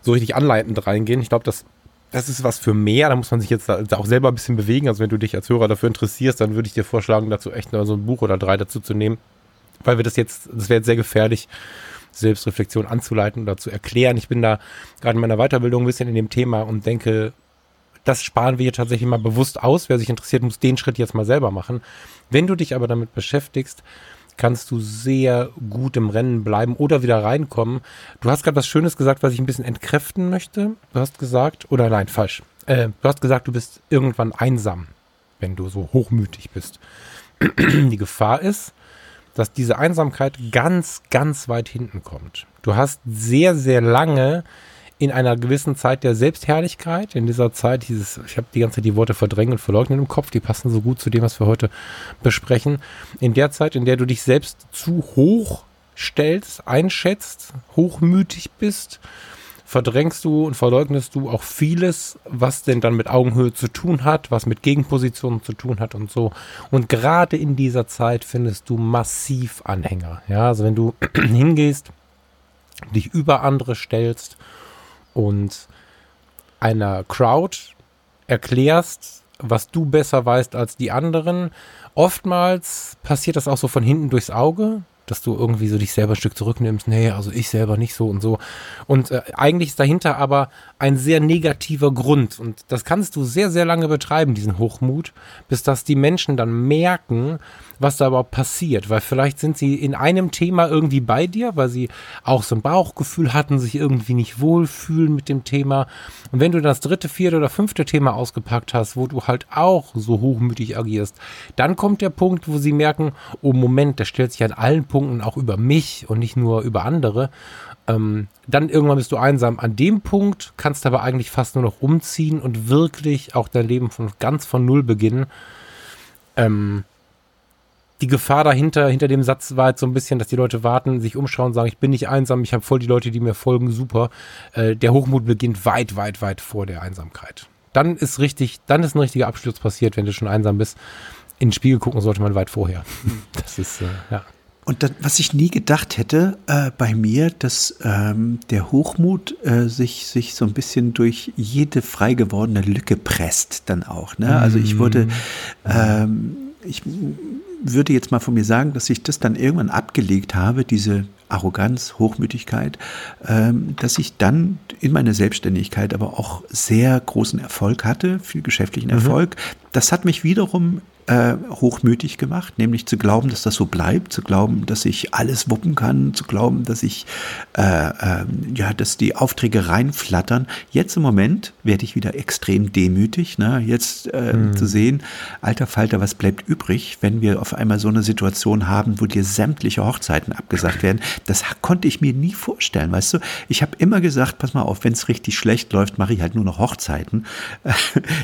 so richtig anleitend reingehen. Ich glaube, das das ist was für mehr. Da muss man sich jetzt auch selber ein bisschen bewegen. Also wenn du dich als Hörer dafür interessierst, dann würde ich dir vorschlagen, dazu echt nur so ein Buch oder drei dazu zu nehmen. Weil wir das jetzt, das wäre jetzt sehr gefährlich, Selbstreflexion anzuleiten oder zu erklären. Ich bin da gerade in meiner Weiterbildung ein bisschen in dem Thema und denke, das sparen wir hier tatsächlich mal bewusst aus. Wer sich interessiert, muss den Schritt jetzt mal selber machen. Wenn du dich aber damit beschäftigst, kannst du sehr gut im Rennen bleiben oder wieder reinkommen. Du hast gerade was Schönes gesagt, was ich ein bisschen entkräften möchte. Du hast gesagt, oder nein, falsch. Äh, du hast gesagt, du bist irgendwann einsam, wenn du so hochmütig bist. Die Gefahr ist, dass diese Einsamkeit ganz, ganz weit hinten kommt. Du hast sehr, sehr lange in einer gewissen Zeit der Selbstherrlichkeit, in dieser Zeit dieses, ich habe die ganze Zeit die Worte verdrängen und verleugnen im Kopf, die passen so gut zu dem, was wir heute besprechen. In der Zeit, in der du dich selbst zu hoch stellst, einschätzt, hochmütig bist, verdrängst du und verleugnest du auch vieles, was denn dann mit Augenhöhe zu tun hat, was mit Gegenpositionen zu tun hat und so. Und gerade in dieser Zeit findest du massiv Anhänger. Ja, also wenn du hingehst, dich über andere stellst und einer Crowd erklärst, was du besser weißt als die anderen. Oftmals passiert das auch so von hinten durchs Auge, dass du irgendwie so dich selber ein Stück zurücknimmst. Nee, also ich selber nicht so und so. Und äh, eigentlich ist dahinter aber ein sehr negativer Grund. Und das kannst du sehr, sehr lange betreiben, diesen Hochmut, bis dass die Menschen dann merken, was da überhaupt passiert. Weil vielleicht sind sie in einem Thema irgendwie bei dir, weil sie auch so ein Bauchgefühl hatten, sich irgendwie nicht wohlfühlen mit dem Thema. Und wenn du das dritte, vierte oder fünfte Thema ausgepackt hast, wo du halt auch so hochmütig agierst, dann kommt der Punkt, wo sie merken, oh Moment, der stellt sich an allen Punkten auch über mich und nicht nur über andere. Ähm, dann irgendwann bist du einsam. An dem Punkt kannst du aber eigentlich fast nur noch umziehen und wirklich auch dein Leben von ganz von Null beginnen. Ähm, die Gefahr dahinter, hinter dem Satz war jetzt so ein bisschen, dass die Leute warten, sich umschauen, sagen, ich bin nicht einsam, ich habe voll die Leute, die mir folgen, super. Äh, der Hochmut beginnt weit, weit, weit vor der Einsamkeit. Dann ist richtig, dann ist ein richtiger Absturz passiert, wenn du schon einsam bist. In den Spiegel gucken sollte man weit vorher. Das ist, äh, ja. Und das, was ich nie gedacht hätte äh, bei mir, dass ähm, der Hochmut äh, sich, sich so ein bisschen durch jede frei gewordene Lücke presst dann auch. Ne? Also ich wurde, ähm, ich würde jetzt mal von mir sagen, dass ich das dann irgendwann abgelegt habe, diese Arroganz, Hochmütigkeit, ähm, dass ich dann in meiner Selbstständigkeit aber auch sehr großen Erfolg hatte, viel geschäftlichen mhm. Erfolg. Das hat mich wiederum äh, hochmütig gemacht, nämlich zu glauben, dass das so bleibt, zu glauben, dass ich alles wuppen kann, zu glauben, dass ich, äh, äh, ja, dass die Aufträge reinflattern. Jetzt im Moment werde ich wieder extrem demütig, ne? jetzt äh, hm. zu sehen, alter Falter, was bleibt übrig, wenn wir auf einmal so eine Situation haben, wo dir sämtliche Hochzeiten abgesagt werden. Das konnte ich mir nie vorstellen, weißt du. Ich habe immer gesagt, pass mal auf, wenn es richtig schlecht läuft, mache ich halt nur noch Hochzeiten.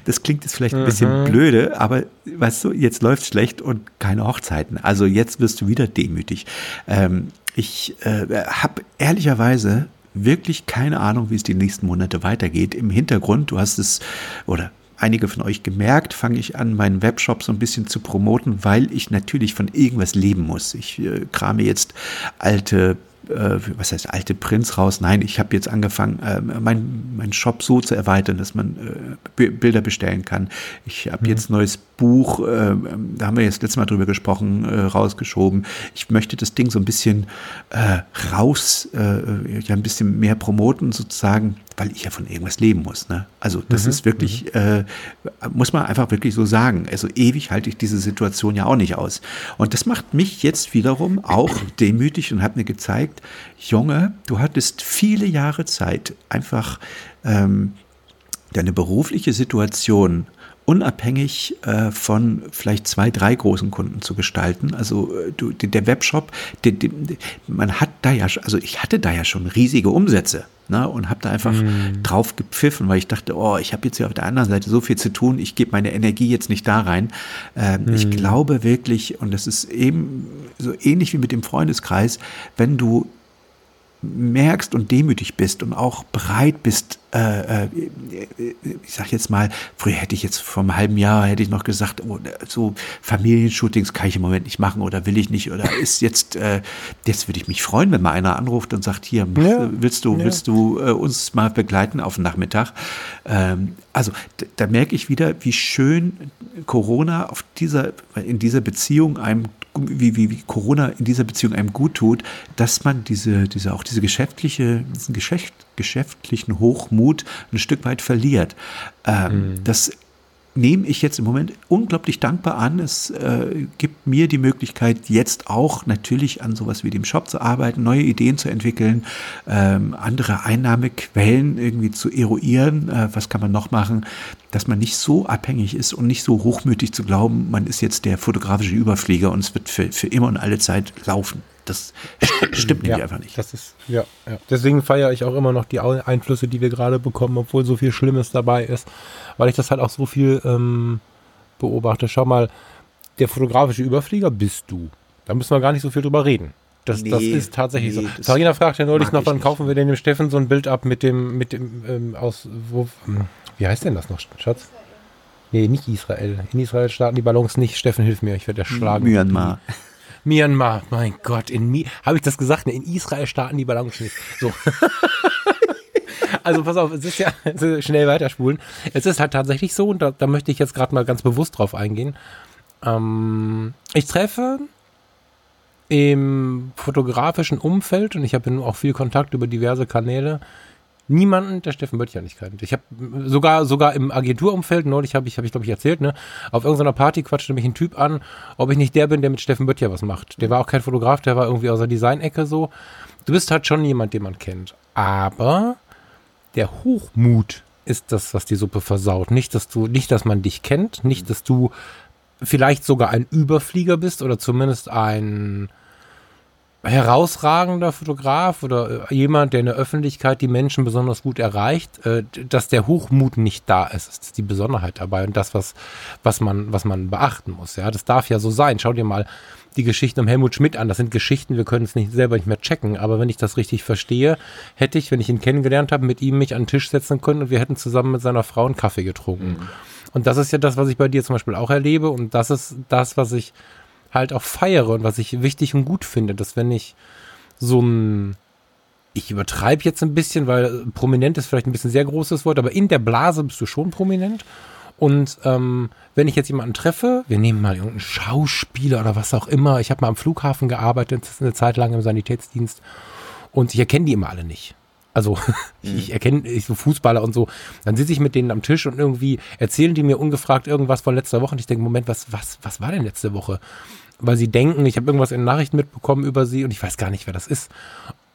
Das klingt jetzt vielleicht ein bisschen mhm. blöde, aber weißt du, jetzt läuft schlecht und keine Hochzeiten. Also jetzt wirst du wieder demütig. Ähm, ich äh, habe ehrlicherweise wirklich keine Ahnung, wie es die nächsten Monate weitergeht. Im Hintergrund, du hast es, oder einige von euch gemerkt, fange ich an, meinen Webshop so ein bisschen zu promoten, weil ich natürlich von irgendwas leben muss. Ich äh, krame jetzt alte äh, was heißt alte Prints raus. Nein, ich habe jetzt angefangen, äh, meinen mein Shop so zu erweitern, dass man äh, Bilder bestellen kann. Ich habe mhm. jetzt ein neues Buch, äh, da haben wir jetzt letztes Mal drüber gesprochen, äh, rausgeschoben. Ich möchte das Ding so ein bisschen äh, raus, äh, ja, ein bisschen mehr promoten sozusagen, weil ich ja von irgendwas leben muss. Ne? Also das mhm. ist wirklich, mhm. äh, muss man einfach wirklich so sagen. Also ewig halte ich diese Situation ja auch nicht aus. Und das macht mich jetzt wiederum auch demütig und hat mir gezeigt, Junge, du hattest viele Jahre Zeit, einfach ähm, deine berufliche Situation unabhängig äh, von vielleicht zwei, drei großen Kunden zu gestalten. Also äh, du, der Webshop, der, der, man hat da ja, also ich hatte da ja schon riesige Umsätze ne, und habe da einfach mm. drauf gepfiffen, weil ich dachte, oh, ich habe jetzt hier auf der anderen Seite so viel zu tun, ich gebe meine Energie jetzt nicht da rein. Ähm, mm. Ich mhm. glaube wirklich, und das ist eben so ähnlich wie mit dem Freundeskreis, wenn du merkst und demütig bist und auch bereit bist, äh, äh, ich sag jetzt mal, früher hätte ich jetzt vor einem halben Jahr hätte ich noch gesagt, oh, so Familienshootings kann ich im Moment nicht machen oder will ich nicht oder ist jetzt, äh, jetzt würde ich mich freuen, wenn mal einer anruft und sagt, hier, ja. willst du, ja. willst du äh, uns mal begleiten auf den Nachmittag? Ähm, also da merke ich wieder, wie schön Corona auf dieser, in dieser Beziehung einem wie, wie, wie Corona in dieser Beziehung einem gut tut, dass man diese, diese, auch diese geschäftliche, diesen Geschäft, geschäftlichen Hochmut ein Stück weit verliert. Ähm, mhm. Das nehme ich jetzt im Moment unglaublich dankbar an. Es äh, gibt mir die Möglichkeit, jetzt auch natürlich an sowas wie dem Shop zu arbeiten, neue Ideen zu entwickeln, ähm, andere Einnahmequellen irgendwie zu eruieren. Äh, was kann man noch machen, dass man nicht so abhängig ist und nicht so hochmütig zu glauben, man ist jetzt der fotografische Überflieger und es wird für, für immer und alle Zeit laufen. Das stimmt nämlich ja, einfach nicht. Das ist, ja, ja. Deswegen feiere ich auch immer noch die Einflüsse, die wir gerade bekommen, obwohl so viel Schlimmes dabei ist, weil ich das halt auch so viel ähm, beobachte. Schau mal, der fotografische Überflieger bist du. Da müssen wir gar nicht so viel drüber reden. Das, nee, das ist tatsächlich nee, so. Farina fragte neulich noch, wann kaufen wir denn dem Steffen so ein Bild ab mit dem, mit dem, ähm, aus, wo, hm, wie heißt denn das noch, Schatz? Nee, nicht Israel. In Israel starten die Ballons nicht. Steffen, hilf mir, ich werde erschlagen. Myanmar. Myanmar, mein Gott, in Mi habe ich das gesagt? In Israel starten die Ballons nicht. So. also pass auf, es ist ja schnell weiterspulen. Es ist halt tatsächlich so, und da, da möchte ich jetzt gerade mal ganz bewusst drauf eingehen. Ähm, ich treffe im fotografischen Umfeld, und ich habe auch viel Kontakt über diverse Kanäle, niemanden, der Steffen Böttcher nicht kennt. Ich habe sogar sogar im Agenturumfeld, neulich habe ich, habe ich glaube ich erzählt, ne, auf irgendeiner Party quatschte mich ein Typ an, ob ich nicht der bin, der mit Steffen Böttcher was macht. Der war auch kein Fotograf, der war irgendwie aus der Designecke so. Du bist halt schon jemand, den man kennt. Aber der Hochmut ist das, was die Suppe versaut. Nicht, dass du, nicht, dass man dich kennt, nicht, dass du vielleicht sogar ein Überflieger bist oder zumindest ein herausragender Fotograf oder äh, jemand, der in der Öffentlichkeit die Menschen besonders gut erreicht, äh, dass der Hochmut nicht da ist. Das ist die Besonderheit dabei und das, was, was, man, was man beachten muss. Ja, das darf ja so sein. Schau dir mal die Geschichten um Helmut Schmidt an. Das sind Geschichten, wir können es nicht selber nicht mehr checken. Aber wenn ich das richtig verstehe, hätte ich, wenn ich ihn kennengelernt habe, mit ihm mich an den Tisch setzen können und wir hätten zusammen mit seiner Frau einen Kaffee getrunken. Mhm. Und das ist ja das, was ich bei dir zum Beispiel auch erlebe. Und das ist das, was ich halt auch feiere und was ich wichtig und gut finde, dass wenn ich so ein, ich übertreibe jetzt ein bisschen, weil prominent ist vielleicht ein bisschen sehr großes Wort, aber in der Blase bist du schon prominent. Und ähm, wenn ich jetzt jemanden treffe, wir nehmen mal irgendeinen Schauspieler oder was auch immer, ich habe mal am Flughafen gearbeitet, eine Zeit lang im Sanitätsdienst und ich erkenne die immer alle nicht. Also mhm. ich erkenne ich so Fußballer und so. Dann sitze ich mit denen am Tisch und irgendwie erzählen die mir ungefragt irgendwas von letzter Woche und ich denke, Moment, was, was, was war denn letzte Woche? Weil sie denken, ich habe irgendwas in Nachrichten mitbekommen über sie und ich weiß gar nicht, wer das ist.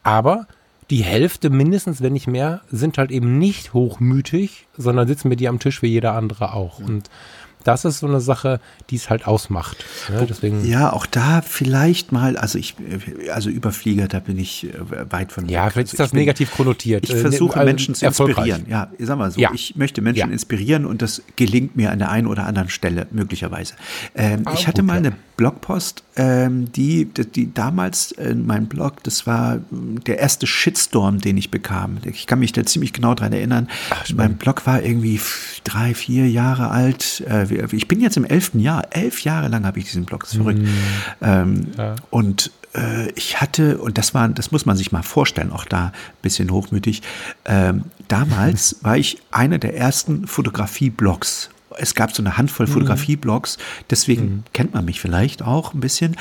Aber die Hälfte mindestens, wenn nicht mehr, sind halt eben nicht hochmütig, sondern sitzen mit dir am Tisch wie jeder andere auch. Mhm. Und das ist so eine Sache, die es halt ausmacht. Ne? Deswegen ja, auch da vielleicht mal, also ich, also Überflieger, da bin ich äh, weit von. Ja, vielleicht also ist das bin, negativ konnotiert. Ich versuche äh, Menschen zu inspirieren. Ja, ich sag mal so, ja. ich möchte Menschen ja. inspirieren und das gelingt mir an der einen oder anderen Stelle möglicherweise. Ähm, ich hatte gut, mal eine Blogpost, ähm, die, die, die damals in meinem Blog, das war der erste Shitstorm, den ich bekam. Ich kann mich da ziemlich genau dran erinnern. Ach, mein Blog war irgendwie drei, vier Jahre alt. Äh, ich bin jetzt im elften Jahr. Elf Jahre lang habe ich diesen Blog. Verrückt. Mhm. Ähm, ja. Und äh, ich hatte, und das war, das muss man sich mal vorstellen, auch da ein bisschen hochmütig. Ähm, damals war ich einer der ersten Fotografie-Blogs es gab so eine Handvoll mhm. Fotografie-Blogs, deswegen mhm. kennt man mich vielleicht auch ein bisschen.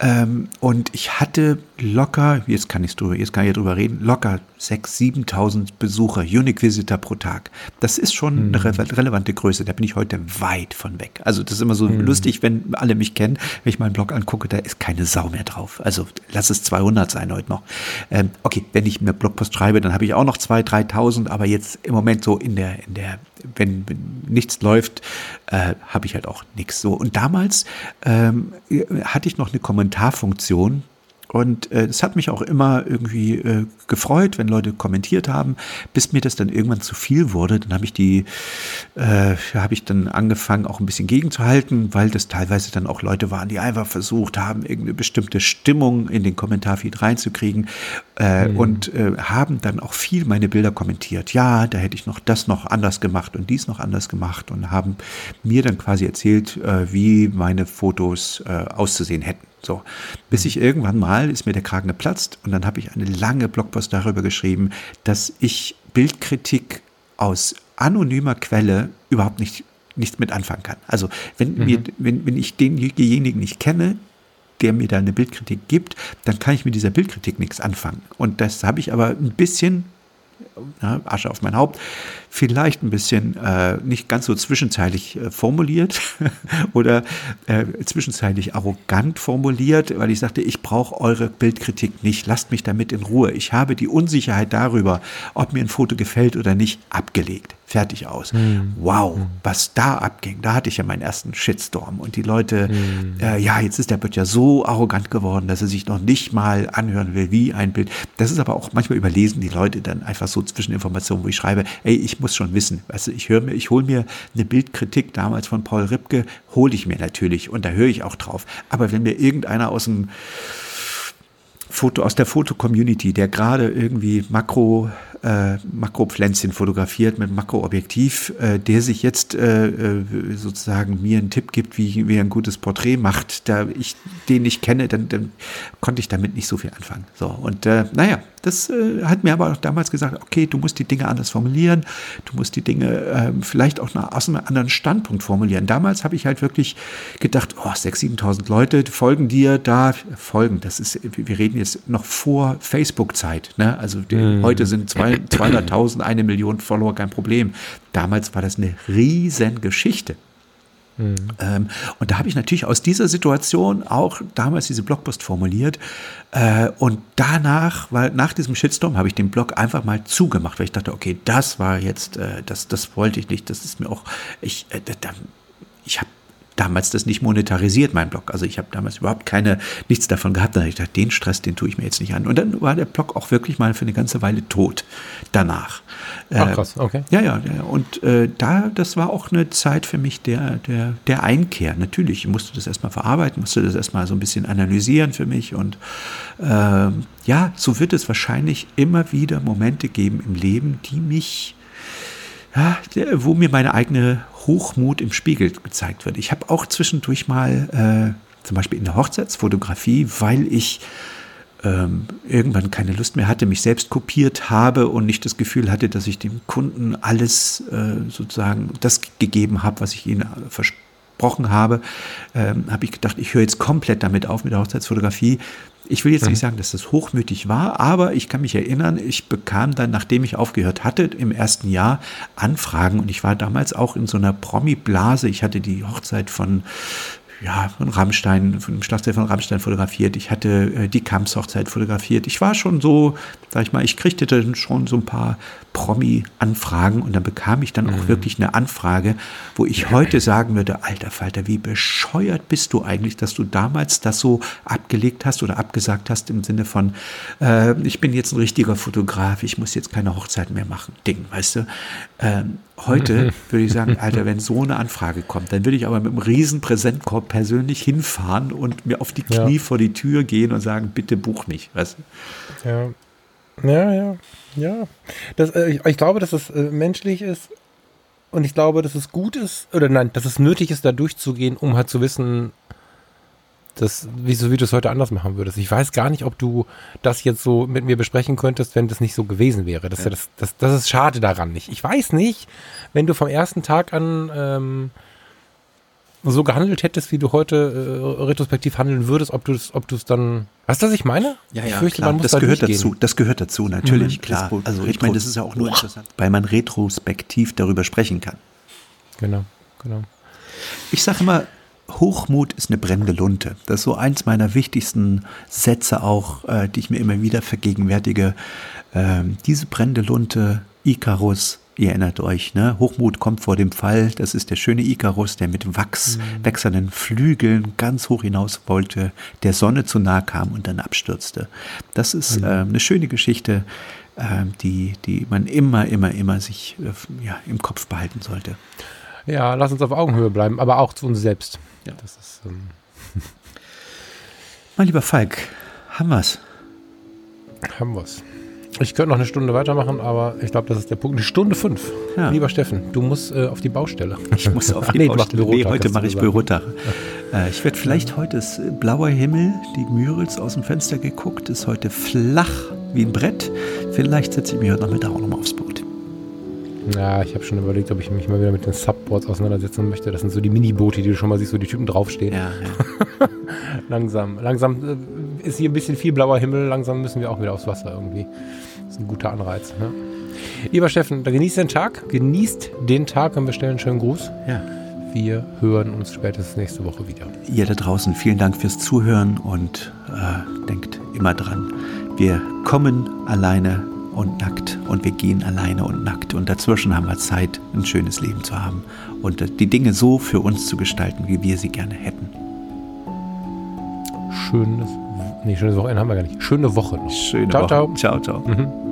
Ähm, und ich hatte locker, jetzt kann ich drüber, jetzt kann ich drüber reden, locker 6.000, 7.000 Besucher, Unique Visitor pro Tag. Das ist schon mhm. eine re relevante Größe. Da bin ich heute weit von weg. Also das ist immer so mhm. lustig, wenn alle mich kennen, wenn ich meinen Blog angucke, da ist keine Sau mehr drauf. Also lass es 200 sein heute noch. Ähm, okay, wenn ich mir Blogpost schreibe, dann habe ich auch noch 2.000, 3.000, aber jetzt im Moment so in der, in der, wenn, wenn nichts läuft, äh, habe ich halt auch nichts so. Und damals ähm, hatte ich noch eine Kommentarfunktion und äh, es hat mich auch immer irgendwie äh, gefreut, wenn Leute kommentiert haben, bis mir das dann irgendwann zu viel wurde. Dann habe ich die, äh, habe ich dann angefangen, auch ein bisschen gegenzuhalten, weil das teilweise dann auch Leute waren, die einfach versucht haben, irgendeine bestimmte Stimmung in den Kommentarfeed reinzukriegen äh, mhm. und äh, haben dann auch viel meine Bilder kommentiert. Ja, da hätte ich noch das noch anders gemacht und dies noch anders gemacht und haben mir dann quasi erzählt, äh, wie meine Fotos äh, auszusehen hätten. So, bis ich irgendwann mal ist mir der Kragen geplatzt und dann habe ich eine lange Blogpost darüber geschrieben, dass ich Bildkritik aus anonymer Quelle überhaupt nicht nichts mit anfangen kann. Also wenn mhm. mir, wenn, wenn ich denjenigen nicht kenne, der mir da eine Bildkritik gibt, dann kann ich mit dieser Bildkritik nichts anfangen. Und das habe ich aber ein bisschen ja, Asche auf mein Haupt, vielleicht ein bisschen äh, nicht ganz so zwischenzeitlich äh, formuliert oder äh, zwischenzeitlich arrogant formuliert, weil ich sagte, ich brauche eure Bildkritik nicht, lasst mich damit in Ruhe. Ich habe die Unsicherheit darüber, ob mir ein Foto gefällt oder nicht, abgelegt. Fertig aus. Mhm. Wow, mhm. was da abging, da hatte ich ja meinen ersten Shitstorm und die Leute, mhm. äh, ja, jetzt ist der Böttcher so arrogant geworden, dass er sich noch nicht mal anhören will, wie ein Bild. Das ist aber auch manchmal überlesen die Leute dann einfach so Zwischeninformationen, wo ich schreibe, ey, ich muss schon wissen, du, ich höre mir, ich hole mir eine Bildkritik damals von Paul Ripke, hole ich mir natürlich und da höre ich auch drauf. Aber wenn mir irgendeiner aus dem Foto, aus der Foto-Community, der gerade irgendwie Makro äh, Makropflänzchen fotografiert mit Makroobjektiv, äh, der sich jetzt äh, äh, sozusagen mir einen Tipp gibt, wie, wie er ein gutes Porträt macht, da ich den nicht kenne, dann, dann konnte ich damit nicht so viel anfangen. So, und äh, naja, das äh, hat mir aber auch damals gesagt, okay, du musst die Dinge anders formulieren, du musst die Dinge äh, vielleicht auch nach, aus einem anderen Standpunkt formulieren. Damals habe ich halt wirklich gedacht, oh, 6.000, 7.000 Leute folgen dir da, folgen, das ist, wir reden jetzt noch vor Facebook-Zeit, ne? also die, mhm. heute sind 200.000, eine Million Follower, kein Problem. Damals war das eine riesen Geschichte. Mhm. Ähm, und da habe ich natürlich aus dieser Situation auch damals diese Blogpost formuliert. Äh, und danach, weil nach diesem Shitstorm habe ich den Blog einfach mal zugemacht, weil ich dachte, okay, das war jetzt, äh, das, das wollte ich nicht. Das ist mir auch, ich, äh, ich habe damals das nicht monetarisiert, mein Blog. Also ich habe damals überhaupt keine, nichts davon gehabt. Dann habe ich gedacht, den Stress, den tue ich mir jetzt nicht an. Und dann war der Blog auch wirklich mal für eine ganze Weile tot danach. Ach krass, okay. Äh, ja, ja, ja. Und äh, da, das war auch eine Zeit für mich der, der, der Einkehr. Natürlich, ich musste das erstmal verarbeiten, musste das erstmal so ein bisschen analysieren für mich. Und äh, ja, so wird es wahrscheinlich immer wieder Momente geben im Leben, die mich ja, wo mir meine eigene Hochmut im Spiegel gezeigt wird. Ich habe auch zwischendurch mal äh, zum Beispiel in der Hochzeitsfotografie, weil ich ähm, irgendwann keine Lust mehr hatte, mich selbst kopiert habe und nicht das Gefühl hatte, dass ich dem Kunden alles äh, sozusagen das gegeben habe, was ich ihnen versprochen habe, ähm, habe ich gedacht, ich höre jetzt komplett damit auf mit der Hochzeitsfotografie. Ich will jetzt mhm. nicht sagen, dass das hochmütig war, aber ich kann mich erinnern, ich bekam dann, nachdem ich aufgehört hatte, im ersten Jahr Anfragen und ich war damals auch in so einer Promi-Blase. Ich hatte die Hochzeit von ja, von Rammstein, von dem Schlagzeug von Rammstein fotografiert. Ich hatte äh, die Kamps-Hochzeit fotografiert. Ich war schon so, sag ich mal, ich kriegte dann schon so ein paar Promi-Anfragen und dann bekam ich dann mhm. auch wirklich eine Anfrage, wo ich heute sagen würde, alter Falter, wie bescheuert bist du eigentlich, dass du damals das so abgelegt hast oder abgesagt hast im Sinne von, äh, ich bin jetzt ein richtiger Fotograf, ich muss jetzt keine Hochzeit mehr machen, Ding, weißt du. Ähm, heute würde ich sagen, Alter, wenn so eine Anfrage kommt, dann würde ich aber mit einem riesen Präsentkorb persönlich hinfahren und mir auf die Knie ja. vor die Tür gehen und sagen, bitte buch mich, weißt du. Ja. Ja, ja, ja. Das, äh, ich, ich, glaube, dass es äh, menschlich ist und ich glaube, dass es gut ist, oder nein, dass es nötig ist, da durchzugehen, um halt zu wissen, dass, wieso wie du es heute anders machen würdest. Ich weiß gar nicht, ob du das jetzt so mit mir besprechen könntest, wenn das nicht so gewesen wäre. Das, ja. das, das, das ist schade daran nicht. Ich weiß nicht, wenn du vom ersten Tag an ähm, so gehandelt hättest, wie du heute äh, retrospektiv handeln würdest, ob du es ob dann. Weißt du, was ich meine? Ja, ja, fürchte, klar. das da gehört dazu. Das gehört dazu, natürlich, mhm, klar. Also ich meine, das ist ja auch nur interessant, weil man retrospektiv darüber sprechen kann. Genau, genau. Ich sage immer, Hochmut ist eine brennende Lunte. Das ist so eins meiner wichtigsten Sätze auch, äh, die ich mir immer wieder vergegenwärtige. Ähm, diese brennende Lunte, Icarus, Ihr erinnert euch, ne? Hochmut kommt vor dem Fall. Das ist der schöne Ikarus, der mit Wachs mhm. wechselnden Flügeln ganz hoch hinaus wollte, der Sonne zu nahe kam und dann abstürzte. Das ist mhm. äh, eine schöne Geschichte, äh, die, die man immer, immer, immer sich äh, ja, im Kopf behalten sollte. Ja, lass uns auf Augenhöhe bleiben, aber auch zu uns selbst. Ja. Das ist, ähm mein lieber Falk, haben wir's? Haben wir's. Ich könnte noch eine Stunde weitermachen, aber ich glaube, das ist der Punkt. Eine Stunde fünf. Ja. Lieber Steffen, du musst äh, auf die Baustelle. Ich muss auf die nee, Baustelle. Nee, heute mache ich Bürotag. Äh, ich werde vielleicht heute ist äh, blauer Himmel, die Mürels aus dem Fenster geguckt, ist heute flach wie ein Brett. Vielleicht setze ich mich heute Nachmittag auch nochmal aufs Boot. Ja, ich habe schon überlegt, ob ich mich mal wieder mit den Subboards auseinandersetzen möchte. Das sind so die Mini-Boote, die du schon mal siehst, wo die Typen draufstehen. Ja, ja. langsam, langsam äh, ist hier ein bisschen viel blauer Himmel. Langsam müssen wir auch wieder aufs Wasser irgendwie. Das ist ein guter Anreiz. Ne? Lieber Steffen, da genießt den Tag. Genießt den Tag und wir stellen einen schönen Gruß. Ja. Wir hören uns spätestens nächste Woche wieder. Ihr da draußen, vielen Dank fürs Zuhören und äh, denkt immer dran, wir kommen alleine und nackt und wir gehen alleine und nackt und dazwischen haben wir Zeit, ein schönes Leben zu haben und die Dinge so für uns zu gestalten, wie wir sie gerne hätten. Schönes, nee, schönes Wochenende haben wir gar nicht. Schöne Woche noch. Schöne ciao, Woche. ciao. Ciao, ciao. Mhm.